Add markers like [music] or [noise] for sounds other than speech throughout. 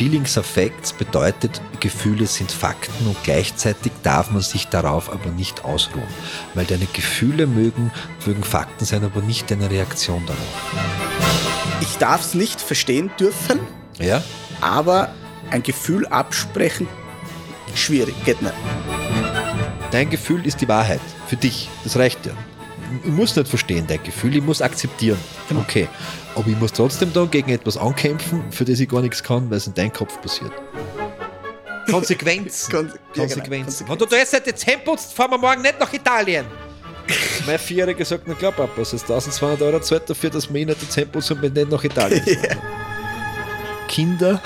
Feelings are Facts bedeutet, Gefühle sind Fakten und gleichzeitig darf man sich darauf aber nicht ausruhen. Weil deine Gefühle mögen, mögen Fakten sein, aber nicht deine Reaktion darauf. Ich darf es nicht verstehen dürfen, Ja? aber ein Gefühl absprechen, schwierig, geht nicht. Dein Gefühl ist die Wahrheit. Für dich. Das reicht ja. Ich muss nicht verstehen, dein Gefühl, ich muss akzeptieren. Okay. Aber ich muss trotzdem da gegen etwas ankämpfen, für das ich gar nichts kann, weil es in deinem Kopf passiert. Konsequenzen. [laughs] Kon- ja, genau, Konsequenzen. Wenn du jetzt nicht Zähne putzt, fahren wir morgen nicht nach Italien. mein Vierjähriger sagt, na klar, Papa, es ist 1200 Euro zahlt dafür, dass wir ihn nicht Zähne putzen und wir nicht nach Italien [laughs] fahren. Kinder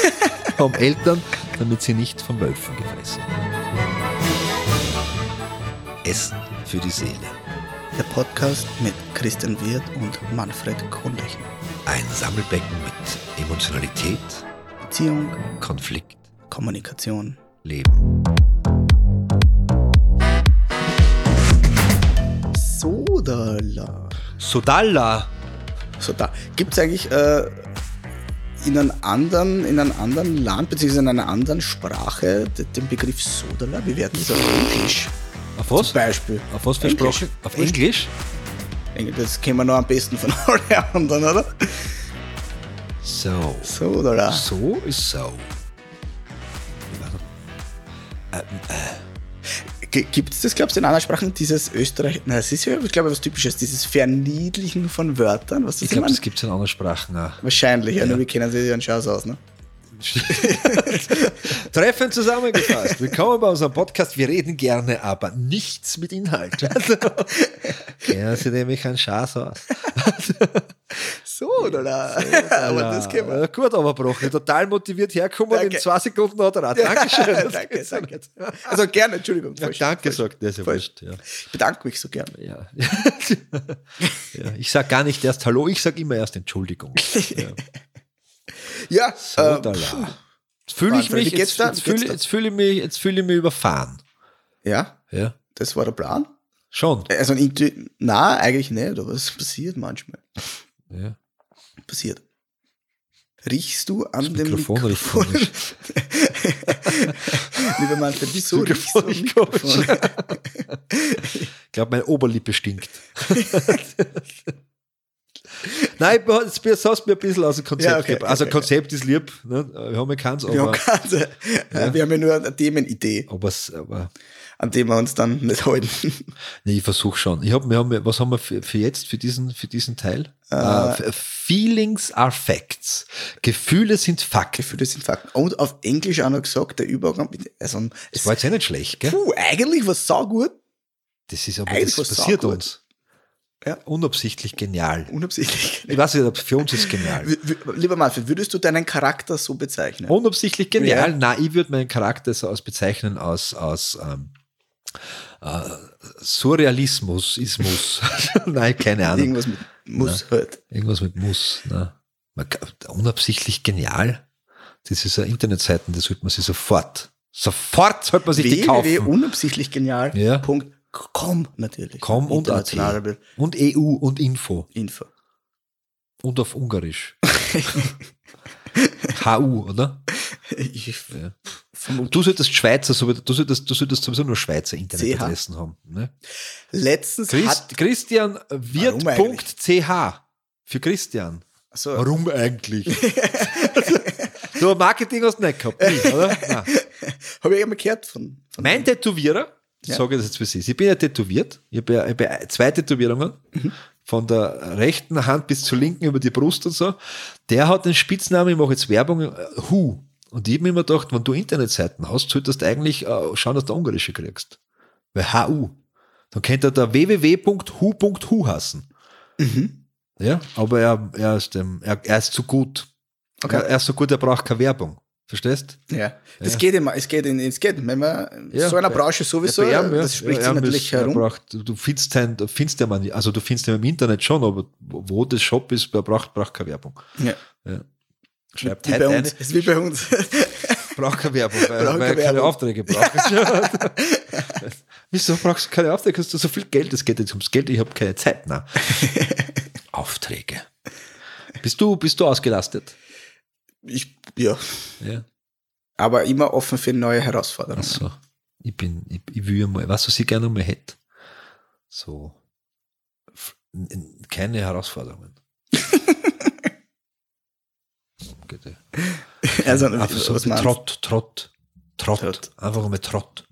[laughs] haben Eltern, damit sie nicht von Wölfen gefressen werden. Essen für die Seele. Der Podcast mit Christian Wirth und Manfred Kohnlechner. Ein Sammelbecken mit Emotionalität, Beziehung, Konflikt, Kommunikation. Leben. Sodala. Sodalla. So, da gibt es eigentlich äh, in, einem anderen, in einem anderen Land, beziehungsweise in einer anderen Sprache, de- den Begriff Sodala? Wie werden das auf Englisch? Auf was? Zum Beispiel. Auf was für Englisch. Sprache? Auf Englisch? Das kennen wir noch am besten von [laughs] allen anderen, oder? So. Sodala. So ist so. Gibt es das, glaubst du, in anderen Sprachen, dieses Österreich, na, es ist ja, ich glaube, was Typisches, dieses Verniedlichen von Wörtern, was das Ich glaube, das gibt es in anderen Sprachen auch. Wahrscheinlich, ja, Ja. nur wir kennen sie ja einen Schaus aus, ne? [laughs] Treffend zusammengefasst. Willkommen bei unserem Podcast. Wir reden gerne, aber nichts mit Inhalt. [laughs] Also, Kennen Sie nämlich einen Schatz aus. [laughs] Sodala. Aber das kennen wir. Gut, aber Broche. Total motiviert herkommen. Danke. In zwei Sekunden hat er auch. Dankeschön. danke, danke. Also gerne, Entschuldigung. Ja, falsch, danke, falsch. sagt der. Ist ja wurscht. Ja. Ich bedanke mich so gern. Ja. ja. Ich sage gar nicht erst Hallo, ich sage immer erst Entschuldigung. Ja. Ja, äh, la. Jetzt fühle ich mich, jetzt, jetzt, fühle, jetzt fühle ich mich, jetzt fühle ich mich überfahren. ja, Ja, das war der Plan. schon. Also, na, eigentlich nicht, aber es passiert manchmal. Ja. Passiert. Riechst du an Das dem Mikrofon Mikrofon? [laughs] Lieber Manfred, wieso riechst du Mikrofon? [laughs] Ich glaube, meine Oberlippe stinkt. [laughs] [laughs] Nein, jetzt hast du mir ein bisschen aus dem Konzept Ja, okay, gebracht. Also okay, Konzept ist lieb, ne? wir haben ja keins, Wir haben, aber, keine, äh, wir haben ja nur eine Themenidee, aber, aber an dem wir uns dann nicht halten. [laughs] nee, ich versuche schon. Ich hab, wir haben, was haben wir für, für jetzt, für diesen, für diesen Teil? Äh, Feelings are facts. Gefühle sind Fakten. Gefühle sind Fakten. Und auf Englisch auch noch gesagt, der Übergang also, Das es, war jetzt eh nicht schlecht, gell? puh, eigentlich war es saugut, Das ist aber, Eigentlich das passiert uns. Ja. Unabsichtlich genial. unabsichtlich. Ich weiß nicht, für uns ist genial. Lieber Manfred, würdest du deinen Charakter so bezeichnen? Unabsichtlich genial. Ja. Nein, ich würde meinen Charakter so aus bezeichnen aus, aus ähm, äh, Surrealismus, Ismus. [laughs] Nein, keine Ahnung. Irgendwas mit muss halt. Irgendwas mit Muss. Kann, unabsichtlich genial. Das ist eine Internetseiten, das sollte man sich sofort, sofort sollte man sich die kaufen. www.unabsichtlich genial. Ja. Com natürlich. Com und AT. Und EU und Info. Info. Und auf Ungarisch. [laughs] HU, oder? Ich Ja. Du solltest Schweizer, du solltest, du solltest sowieso nur Schweizer Internetadressen haben. Ne? Letztens Christ, hat. Christian Wirt.ch für Christian. So, Warum eigentlich? [laughs] du Marketing hast du nicht gehabt, nie, oder? [laughs] Habe ich einmal gehört von. von Mein Tätowierer, Ja. sage das jetzt für Sie, ich bin ja tätowiert, ich habe ja, hab ja zwei Tätowierungen, Mhm. von der rechten Hand bis zur linken über die Brust und so, der hat den Spitznamen, ich mache jetzt Werbung, äh, Hu. Und ich habe mir immer gedacht, wenn du Internetseiten hast, solltest du eigentlich äh, schauen, dass du Ungarische kriegst. Weil HU. Dann könnte er da www.hu.hu hassen. Mhm. Ja, aber er, er, ist, ähm, er, er ist zu gut. Okay. Er, er ist so gut, er braucht keine Werbung. Verstehst? Ja, das Ja. geht immer, es geht in, es geht, wenn man Ja, so einer Branche sowieso, Ja, ja. das spricht Ja, sich natürlich er herum. Braucht, du findest den, findest man- also du findest den im Internet schon, aber wo das Shop ist, er braucht, braucht keine Werbung. Ja. Ja. Schreibt Wie bei eine, uns, ist wie bei uns. braucht keine Werbung, weil, Braucht weil keine keine Werbung. Aufträge braucht. [laughs] Wieso brauchst du keine Aufträge? Hast du so viel Geld? Es geht jetzt ums Geld, ich habe keine Zeit. Nein. [laughs] Aufträge. Bist du, bist du ausgelastet? Ich Ja. Ja. Aber immer offen für neue Herausforderungen. Achso. Ich bin, ich, ich will mal, was was ich gerne mal hätte. So. Keine Herausforderungen. [laughs] Bitte. Also, Einfach so meinst? Trott, Trott, Trott, Trott. Einfach mal Trott.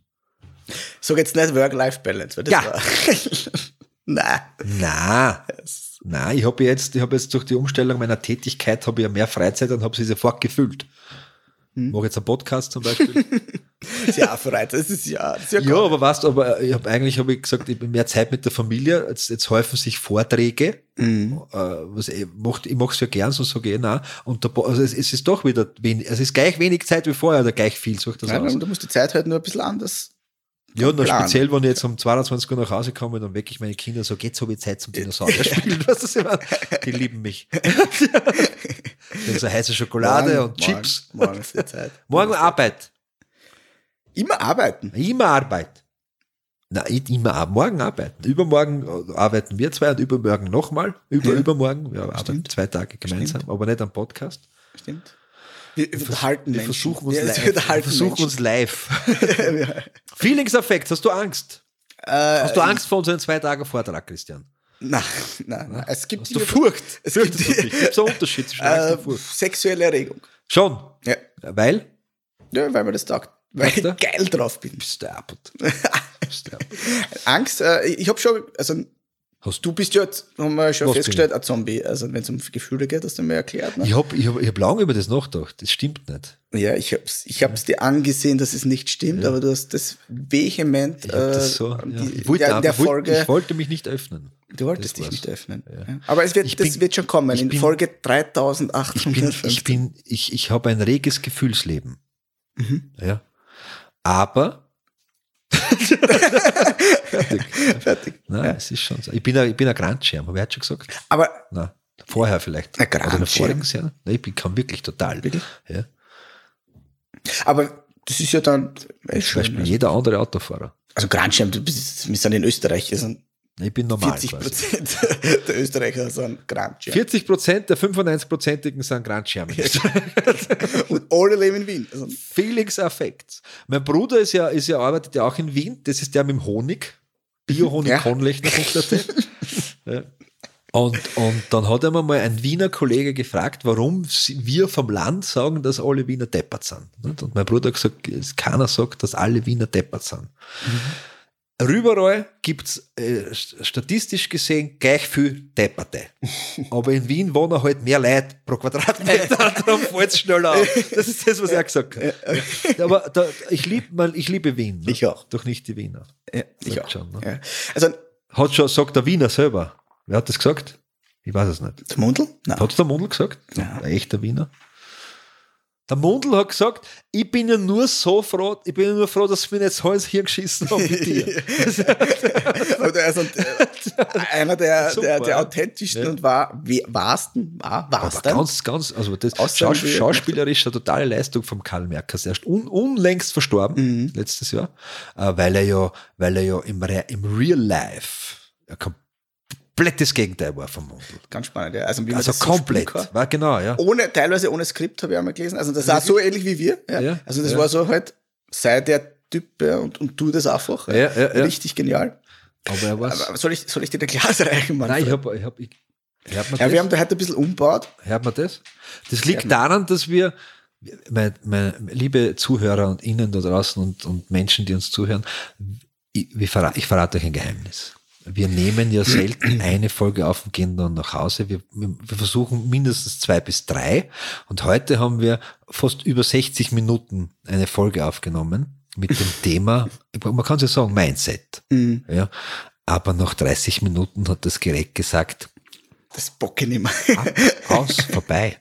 Sag jetzt nicht Work-Life-Balance, weil das Ja. war. Nein. [laughs] Na, Nein, ich habe jetzt, ich habe jetzt durch die Umstellung meiner Tätigkeit habe ich ja mehr Freizeit und habe sie sofort gefüllt. Hm. Mache jetzt einen Podcast zum Beispiel. Ist ja Freizeit. Das ist ja, das ist ja, Ja, aber weißt du, aber ich habe eigentlich habe ich gesagt, ich bin mehr Zeit mit der Familie. Jetzt, jetzt häufen sich Vorträge. Mhm. Äh, was ich mache ich mach's ja gern, so sage ich na. Und da, also es, es ist doch wieder wenig, es ist gleich wenig Zeit wie vorher oder gleich viel, sucht das Nein, aus. du musst die Zeit halt nur ein bisschen anders. Ja, und dann speziell, wenn ich jetzt um 22 Uhr nach Hause komme, dann wecke ich meine Kinder so, jetzt habe ich Zeit zum Dinosaurier spielen. Was ich meine? Die lieben mich. So heiße Schokolade Morgen- und Chips. Morgen, morgen ist die Zeit. Morgen Arbeit. Immer arbeiten. Immer Arbeit. Nein, immer morgen arbeiten. Übermorgen äh, arbeiten wir zwei und übermorgen nochmal. Über, Ja. übermorgen. Wir arbeiten Stimmt. zwei Tage gemeinsam, aber nicht am Podcast. Stimmt. Wir Wir Menschen. versuchen uns Ja, live. wir Wir versuchen uns live. [laughs] Feelings-Affekt, hast du Angst? Äh, Hast du Angst vor unseren zwei Tagen Vortrag, Christian? Nein, nein, nein. Es gibt Hast du Furcht? Es gibt es einen Unterschied zwischen Angst äh, und Furcht? sexuelle Erregung. Schon. Ja. Weil? ja, weil mir das taugt. Weil ich geil drauf bin. Bist du. [laughs] Bist du. Angst, äh, ich habe schon, also Hast du bist ja, jetzt, haben wir schon Was festgestellt, ein Zombie. Also wenn es um Gefühle geht, hast du mir erklärt. Ne? Ich habe ich hab, ich hab lange über das nachgedacht. Das stimmt nicht. Ja, ich hab's, ich hab's dir angesehen, dass es nicht stimmt, aber du hast das vehement Ich, das so, äh, ja. die, ich, wollte, der, der ich, wollte, Folge. ich wollte mich nicht öffnen. du wolltest dich nicht öffnen. Ja. Aber es wird, Ich das bin- wird schon kommen. In bin- Folge Ich bin, 3850. ich bin, ich, ich habe ein reges Gefühlsleben. Mhm. Ja. Aber. Fertig. fertig. Nein, es ist schon so. Ich bin ein, ich bin ein Grandschirm, habe ich heute schon gesagt. Aber Nein, vorher vielleicht. Ein Oder Grandschirm? vorigen Serie. Nein, ich bin, kann wirklich total. Wirklich? Ja. Aber das ist ja dann Zum. Beispiel Also, jeder andere Autofahrer. also Grandschirm, du bist, wir sind in Österreich, wir sind Ich bin normal 40 quasi. Prozent [laughs] der Österreicher sind Grandschirm. 40 Prozent der 95-prozentigen sind Grandschirmen. [laughs] Und alle leben in Wien. Also, Feelings Affects. Mein Bruder ist ja, ist ja, arbeitet ja auch in Wien. Das ist der mit dem Honig. Bio-Honig Ja. [laughs] Und, und dann hat einmal mal ein Wiener Kollege gefragt, warum wir vom Land sagen, dass alle Wiener deppert sind. Und mein Bruder hat gesagt, es- keiner sagt, dass alle Wiener deppert sind. Überall gibt es äh, st- statistisch gesehen gleich viel Depperte. Aber in Wien wohnen halt mehr Leute pro Quadratmeter, [laughs] darum fällt es schneller auf. Das ist das, was er gesagt hat. Aber da, ich, lieb, mal, ich liebe Wien. Ne? Ich auch. Doch nicht die Wiener. ja, ich auch. schon, ne? ja. Also, Hat schon, sagt der Wiener selber. Wer hat das gesagt? Ich weiß es nicht. der Mundl? Nein. Hat der Mundl gesagt? Ja. Ein echter Wiener. Der Mundl hat gesagt, ich bin ja nur so froh, ich bin ja nur froh, dass wir nicht so ins Hirn geschissen haben mit dir. Aber der ist ein, äh, einer der, Super, [laughs] der, der authentischsten Ja. und war, wahrsten, war, warsten. ganz, ganz, also das Schaus die- schauspielerisch eine totale Leistung vom Karl Merkers. Er ist un, unlängst verstorben, Mhm. letztes Jahr, äh, weil er ja, weil er ja im, Re im Real Life ein komplettes Gegenteil war vom Mundl. Ganz spannend, ja. Also, man Also so komplett. kann. war genau, ja. Ohne, teilweise ohne Skript habe ich einmal gelesen. Also, das war so ähnlich wie wir. Ja. Ja, Also, das ja. war so halt, sei der Typ ja, und, und tu das einfach. Ja, ja, ja. Richtig genial. Aber er war Aber soll ich, soll ich dir ein Glas [laughs] reichen, Mann? Nein, ich hab, ich hab, ich, hört man ja, das? wir haben da heute ein bisschen umgebaut. Hört man das? Das liegt daran, dass wir, meine, meine liebe Zuhörer und Ihnen da draußen und, und Menschen, die uns zuhören, ich, wir verrate, ich verrate euch ein Geheimnis. Wir nehmen ja selten eine Folge auf und gehen dann nach Hause. Wir, wir versuchen mindestens zwei bis drei. Und heute haben wir fast über 60 Minuten eine Folge aufgenommen mit dem [laughs] Thema, man kann es ja sagen, Mindset. Mhm. Ja. Aber nach 30 Minuten hat das Gerät gesagt, Das bock ich nicht mehr. ab, aus, vorbei.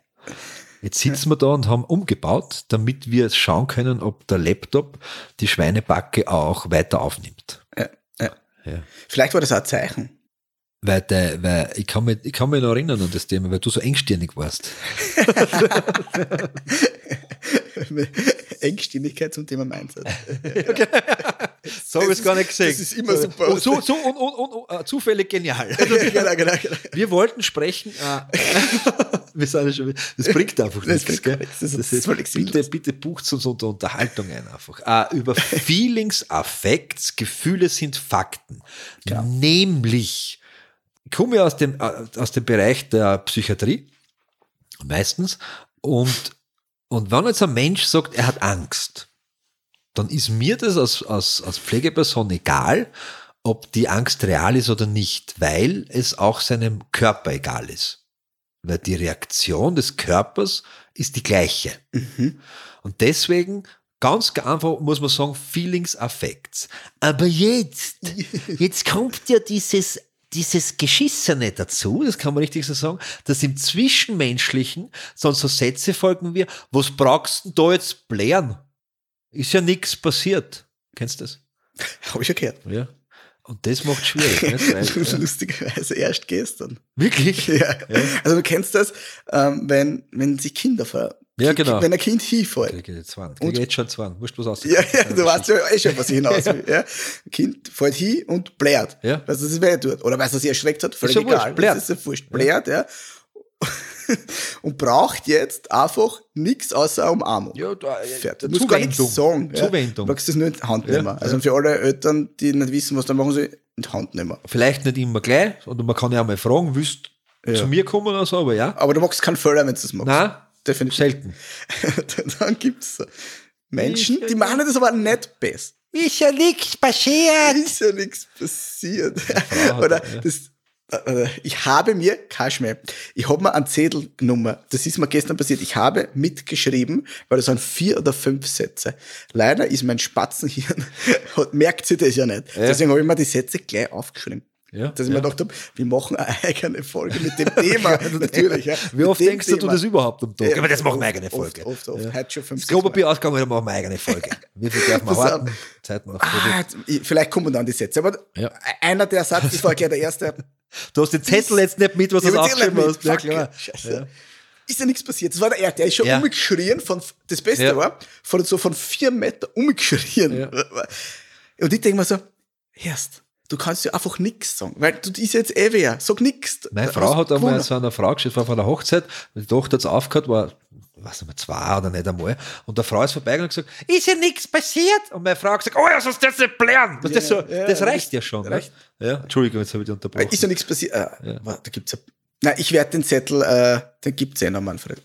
Jetzt sitzen wir da und haben umgebaut, damit wir schauen können, ob der Laptop die Schweinebacke auch weiter aufnimmt. Ja. Vielleicht war das auch ein Zeichen. Weil, der, weil ich, kann mich, ich kann mich noch erinnern an das Thema, weil du so engstirnig warst. [laughs] Engstimmigkeit zum Thema Mindset. [laughs] So habe ich es gar nicht gesehen. Das ist immer super. Und so, so und, und, und, äh, zufällig genial. [laughs] genau, genau, genau. Wir wollten sprechen. Äh, [laughs] wir sind ja schon, das bringt einfach Das nichts. bringt gell? das ist- Das das ist voll ist, bitte, bitte bucht uns unter Unterhaltung ein einfach. Äh, über [laughs] Feelings, Affekts, Gefühle sind Fakten. Nämlich, ich komme ja aus dem, aus dem Bereich der Psychiatrie, meistens, und, und wenn jetzt ein Mensch sagt, er hat Angst, dann ist mir das als, als, als Pflegeperson egal, ob die Angst real ist oder nicht, weil es auch seinem Körper egal ist. Weil die Reaktion des Körpers ist die gleiche. Und deswegen, ganz einfach muss man sagen, Feelings, Affects. Aber jetzt, [laughs] jetzt kommt ja dieses, dieses Geschissene dazu, das kann man richtig so sagen, dass im Zwischenmenschlichen sonst so Sätze folgen wie, was brauchst du denn da jetzt blären? Ist ja nichts passiert. Kennst du das? [laughs] Habe ich schon gehört. Ja. Und das macht schwierig. nicht? [laughs] Weil, Lustigerweise erst gestern. wirklich? [laughs] Ja. Also du kennst das, ähm, wenn, wenn sich Kinder ver Ja, genau. Wenn ein Kind hinfällt. Kriege ich jetzt Zwang. Kriege ich jetzt schon Zwang. Wurscht was aus. Ja, ja, du weißt ja eh schon, was ich hinaus will. Ja. Ein Kind fällt hin und blärt. Ja. Weil es das weh tut. Oder weil es sich erschreckt hat, völlig ja wurscht, egal. blärt. Das ist ja wurscht. Blärt, ja. [laughs] und braucht jetzt einfach nichts außer Umarmung. Ja, da, Fertig. Du musst gar nichts sagen. Ja. Zuwendung. Du magst das nur in die Hand Ja, nehmen. Also für alle Eltern, die nicht wissen, was da machen sie, in die Hand nehmen. Vielleicht nicht immer gleich, oder man kann ja auch mal fragen, willst du Ja. zu mir kommen oder so, aber ja. Aber du magst keinen Fehler, wenn du das magst. Nein, Definitiv. selten. [laughs] Dann gibt's Menschen, die machen das aber nicht besser. Ist ja nichts passiert. ist ja nichts passiert. [laughs] Oder ja. das, äh, ich habe mir, kein Schmäh, ich habe mir einen Zettel genommen, das ist mir gestern passiert, ich habe mitgeschrieben, weil das sind vier oder fünf Sätze. Leider ist mein Spatzenhirn, [laughs] hat, merkt sich das ja nicht. Deswegen habe ich mir die Sätze gleich aufgeschrieben. Ja, Dass ich ja. mir gedacht habe, wir machen eine eigene Folge mit dem [laughs] Thema. Natürlich. Ja. Wie oft denkst du, du Thema. das überhaupt am Tag? Ja, aber das machen wir eigene Folge. Oft, oft, oft. Heute schon fünf, Das sechs Klopapier Bier ausgegangen, dann machen wir eine eigene Folge. [laughs] Wie viel darf man warten? Zeiten noch. Ah, ich- vielleicht kommen dann die Sätze. Aber einer der Satz, das war gleich der erste. [laughs] Du hast den Zettel jetzt nicht mit, was du aufgeschrieben hast. Ja, klar. Scheiße. Ist ja nichts passiert. Das war der erste. Der ist schon Ja. umgeschrien von, das Beste Ja. war, von so von vier Meter umgeschrien. Ja. Und ich denke mir so, erst, du kannst ja einfach nichts sagen, weil du ist jetzt eh wer. Sag nichts. Meine Frau hat einmal so einer Frau gestellt, war von der Hochzeit, die Tochter hat es aufgehört, war, weiß nicht mehr, zwei oder nicht einmal. Und der Frau ist vorbeigegangen und gesagt, ist ja nichts passiert. Und meine Frau hat gesagt, oh ja, sonst das nicht blären. Das, so, ja, das ja, reicht ja schon. reicht. Ne? Ja, Entschuldigung, jetzt habe ich dich unterbrochen. Ist ja nichts passiert. Äh, warte, Da gibt's ja. Nein, ich werde den Zettel, äh, den gibt's eh noch, Manfred.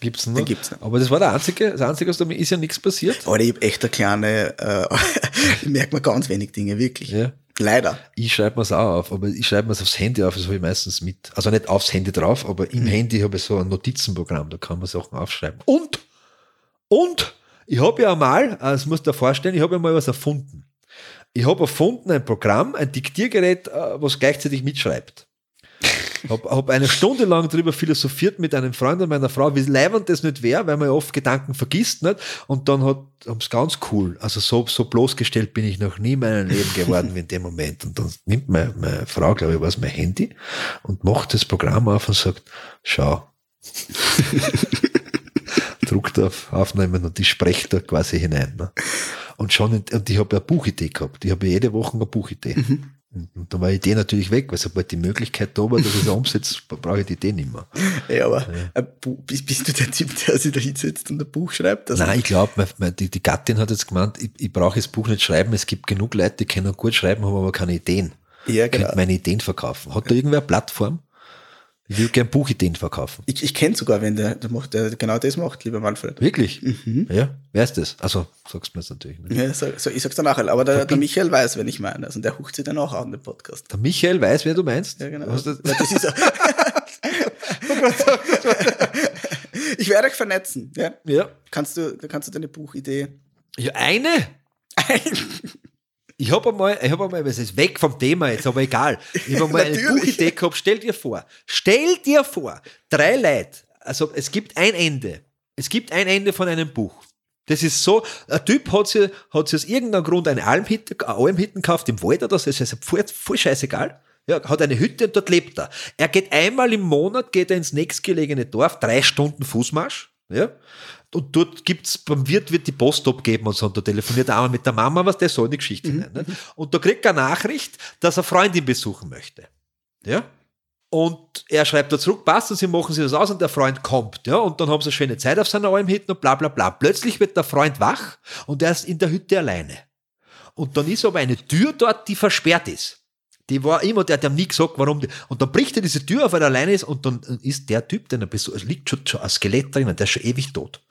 Gibt's noch? Den gibt's noch. Aber das war der einzige, das einzige, was da ist ja nichts passiert. Aber ich habe echt eine kleine, äh, [laughs] ich merke mir ganz wenig Dinge, wirklich. Ja. Leider. Ich schreibe mir es auch auf, aber ich schreibe mir es aufs Handy auf, das habe ich meistens mit. Also nicht aufs Handy drauf, aber Mhm. im Handy habe ich so ein Notizenprogramm, da kann man Sachen aufschreiben. Und, und, ich habe ja einmal, äh, das musst du dir vorstellen, ich habe ja mal was erfunden. Ich habe erfunden ein Programm, ein Diktiergerät, äh, was gleichzeitig mitschreibt. Habe hab eine Stunde lang darüber philosophiert mit einem Freund und meiner Frau, wie leibend das nicht wäre, weil man ja oft Gedanken vergisst. Nicht? Und dann hat es ganz cool. Also so, so bloßgestellt bin ich noch nie in meinem Leben geworden wie in dem Moment. Und dann nimmt meine, meine Frau, glaube ich, was mein Handy und macht das Programm auf und sagt, schau. [laughs] Druckt auf Aufnehmen und ich spreche da quasi hinein. Ne? Und schon, in, und ich habe ja Buchidee gehabt. Ich habe jede Woche eine Buchidee. Und, und da war die Idee natürlich weg, weil sobald die Möglichkeit da war, dass ich es umsetze, [laughs] brauche ich die Idee nicht mehr. Ja, aber Bu- bist, bist du der Typ, der sich da hinsetzt und ein Buch schreibt? Also, Nein, ich glaube, die, die Gattin hat jetzt gemeint, ich, ich brauche das Buch nicht schreiben, es gibt genug Leute, die können gut schreiben, haben aber keine Ideen. Ja, Ich genau. könnte meine Ideen verkaufen. Hat da irgendwer eine Plattform? Ich will gerne Buchideen verkaufen. Ich, ich kenne sogar, wenn der, der, macht, der genau das macht, lieber Manfred. Wirklich? Mhm. Ja, wer ist das? Also, sagst du mir jetzt natürlich nicht. Ja, so, so, ich sag's dann nachher, aber der, der Michael weiß, wenn ich meine. Also der hucht sich dann auch an den Podcast. Der Michael weiß, wer du meinst. Ja, genau. Du- Ja, das ist er. [laughs] ich werde euch vernetzen. Ja? ja. Kannst du, kannst du deine Buchidee. Ja, eine? Ich habe einmal, ich habe einmal, es ist weg vom Thema jetzt, aber egal. Ich habe [laughs] einmal eine. Buchidee gehabt. Stell dir vor, stell dir vor, drei Leute, also es gibt ein Ende. Es gibt ein Ende von einem Buch. Das ist so, ein Typ hat sich, hat sich aus irgendeinem Grund eine Almhütte, eine Almhütte gekauft im Wald oder so, das ist voll, voll scheißegal. Ja, hat eine Hütte und dort lebt er. Er geht einmal im Monat, geht er ins nächstgelegene Dorf, drei Stunden Fußmarsch, ja, Und dort gibt's, beim Wirt wird die Post abgeben und so. Und da telefoniert einer mit der Mama, was der soll in die Geschichte hinein. Ne? Und da kriegt er eine Nachricht, dass er Freundin besuchen möchte. Ja? Und er schreibt da zurück, passt, und sie machen sich das aus und der Freund kommt, ja, und dann haben sie eine schöne Zeit auf seiner Alm hinten und bla bla bla. Plötzlich wird der Freund wach und er ist in der Hütte alleine. Und dann ist aber eine Tür dort, die versperrt ist. Die war immer, der hat ihm nie gesagt, warum. Die, und dann bricht er diese Tür auf, weil er alleine ist, und dann ist der Typ, der besucht, liegt schon, schon ein Skelett drin, der ist schon ewig tot.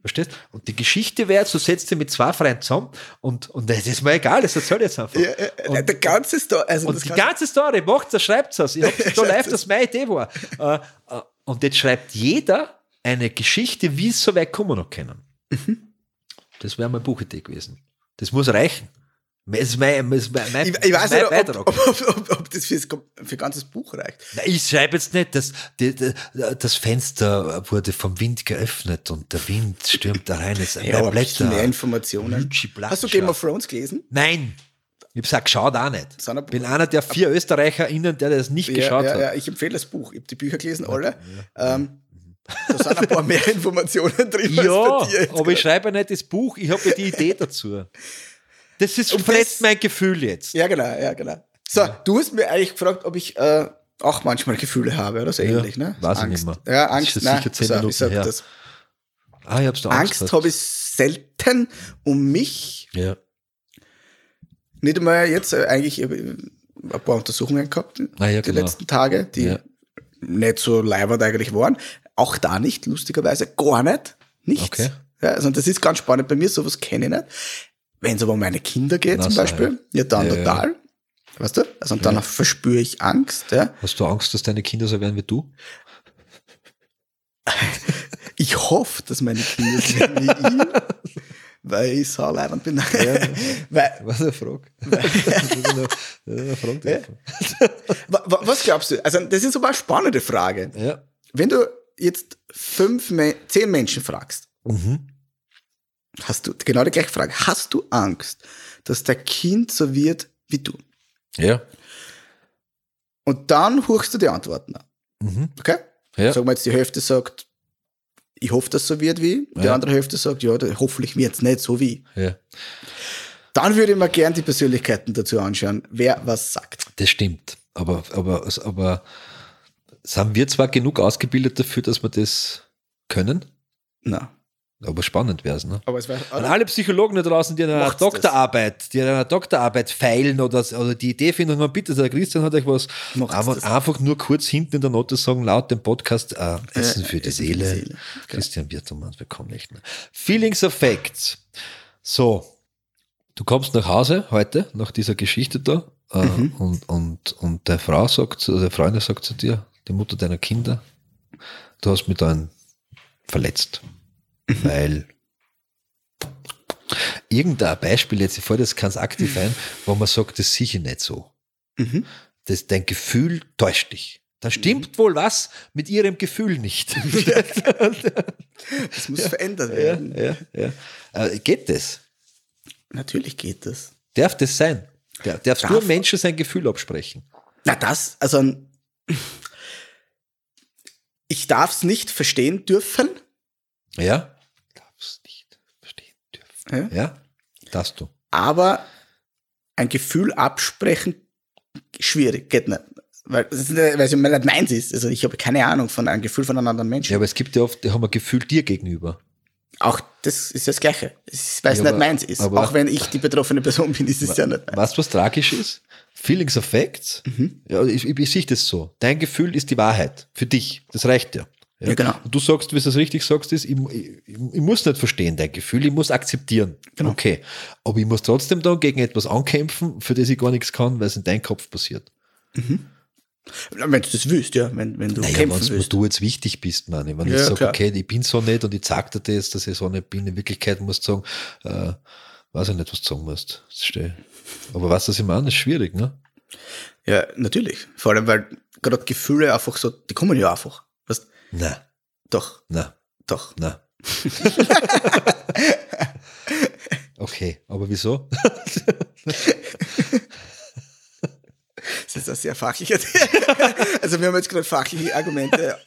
Verstehst? Und die Geschichte wäre, du setzt dich mit zwei Freunden zusammen und, und das ist mir egal, das erzähl jetzt einfach. Ja, äh, und, der ganze Story. Also und das die ganze- Story, macht es, schreibt es. Ich hab's [laughs] da live, dass meine Idee war. Äh, äh, und jetzt schreibt jeder eine Geschichte, wie es so weit kommen noch können. Mhm. Das wäre meine Buchidee gewesen. Das muss reichen. Ist mein, ist mein, mein, ich, ich weiß nicht, Beitrag. ob, ob, ob, ob, das für ein ganzes Buch reicht. Na, ich schreibe jetzt nicht, dass die, die, das Fenster wurde vom Wind geöffnet und der Wind stürmt da rein. Es Ja, aber bisschen mehr Informationen. Hast du. Game of Thrones gelesen? Nein, ich hab's auch geschaut auch nicht. Sondern- bin einer der vier ÖsterreicherInnen, der das nicht geschaut ja, hat. ja, ich empfehle das Buch. Ich habe die Bücher gelesen, alle. Ähm, da sind ein paar mehr [laughs] Informationen drin Ja, aber ich gerade. schreibe ja nicht das Buch, ich habe ja die Idee dazu. [laughs] Das ist fretzt das- mein Gefühl jetzt. Ja, genau, ja, genau. So, du hast mir eigentlich gefragt, ob ich äh, auch manchmal Gefühle habe oder so Ja, ähnlich, ne? weiß ich Angst. nicht mehr. Ja, Das Angst, ist nein, sicher zehn Minuten ich sag her. das. Ah, ich hab's da Angst habe ich selten um mich. Ja. Nicht einmal jetzt, äh, eigentlich ich äh, ein paar Untersuchungen gehabt, Ah, ja, die genau. letzten Tage, die Ja. nicht so leibend eigentlich waren. Auch da nicht, lustigerweise, gar nicht. Nichts. Okay. Ja, also das ist ganz spannend bei mir, sowas kenne ich nicht. Wenn es aber um meine Kinder geht Na, zum so, Beispiel, ja, dann Ja, ja. total. Weißt du? Also und dann verspüre ich Angst. Ja. Hast du Angst, dass deine Kinder so werden wie du? [laughs] Ich hoffe, dass meine Kinder sind wie ich, weil ich so leibend bin. [laughs] weil, Was eine Frage. [laughs] eine Frage. wa- wa- was glaubst du? Also das ist aber eine spannende Frage. Ja. Wenn du jetzt fünf, zehn Menschen fragst, Mhm. Hast du genau die gleiche Frage. Hast du Angst, dass dein Kind so wird wie du? Ja. Und dann hörst du die Antworten an. Mhm. Okay? Ja. Sagen wir jetzt, die Hälfte sagt, ich hoffe, dass so wird wie. Die Ja. andere Hälfte sagt, ja, hoffentlich wird es nicht so wie. ja. Dann würde ich mir gern die Persönlichkeiten dazu anschauen, wer was sagt. Das stimmt. Aber, aber, aber sind wir zwar genug ausgebildet dafür, dass wir das können? Na. Aber spannend wäre es, ne? Aber es wäre. An alle Psychologen da draußen, die an einer Macht's das. Doktorarbeit, die an einer Doktorarbeit feilen oder, oder die Idee finden, haben, bitte, der Christian hat euch was, Macht's einfach, das. einfach nur kurz hinten in der Note sagen, laut dem Podcast, äh, Essen für die Essen für die Seele. Seele. Christian Wirtumann, wir kommen nicht mehr. Feelings of Facts. So, du kommst nach Hause heute, nach dieser Geschichte da, äh, Mhm. und, und, und der Frau sagt, zu- der Freundin sagt zu dir, die Mutter deiner Kinder, du hast mich dann verletzt. Weil irgendein Beispiel, jetzt ich fällt das ganz aktiv ein, wo man sagt, das ich nicht so. Mhm. Das, dein Gefühl täuscht dich. Da stimmt wohl was mit ihrem Gefühl nicht. Das muss [laughs] verändert ja, werden. ja, ja. Äh, geht das? Natürlich geht das. Darf das sein? Der, darfst Darf- du Menschen sein Gefühl absprechen? Na, das, also ich darf es nicht verstehen dürfen. Ja? Darfst nicht verstehen dürfen. Ja? Ja? Darfst du. aber ein Gefühl absprechen, schwierig, geht nicht. Weil es ist nicht- weil es nicht meins ist. Also ich habe keine Ahnung von einem Gefühl von einem anderen Menschen. Ja, aber es gibt ja oft, die haben ein Gefühl dir gegenüber. Auch das ist das Gleiche. Weil es Ja, nicht aber- meins ist. aber- Auch wenn ich die betroffene Person bin, ist es ja nicht meins. Weißt du, was tragisch ist? Feelings of Facts. Mhm. Ja, ich, ich, ich sehe das so. Dein Gefühl ist die Wahrheit. Für dich. Das reicht ja. Ja, genau. Und du sagst, wie du es richtig sagst, ist, ich, ich, ich muss nicht verstehen dein Gefühl, ich muss akzeptieren. Genau. Okay. Aber ich muss trotzdem dann gegen etwas ankämpfen, für das ich gar nichts kann, weil es in deinem Kopf passiert. Wenn du das willst, ja, wenn, wenn du Naja, kämpfen willst. du jetzt wichtig bist, meine ich. Wenn Ja, ich sage, okay, ich bin so nicht und ich sag dir das, dass ich so nicht bin, in Wirklichkeit musst du sagen, äh, weiß ich nicht, was du sagen musst. Das stehe. Aber was das ich meine, ist schwierig, ne? Ja, natürlich. Vor allem, weil gerade Gefühle einfach so, die kommen ja einfach. Na, doch, na, doch. na. [laughs] okay, aber wieso? Das ist ein sehr fachlicher. [laughs] also wir haben jetzt gerade fachliche Argumente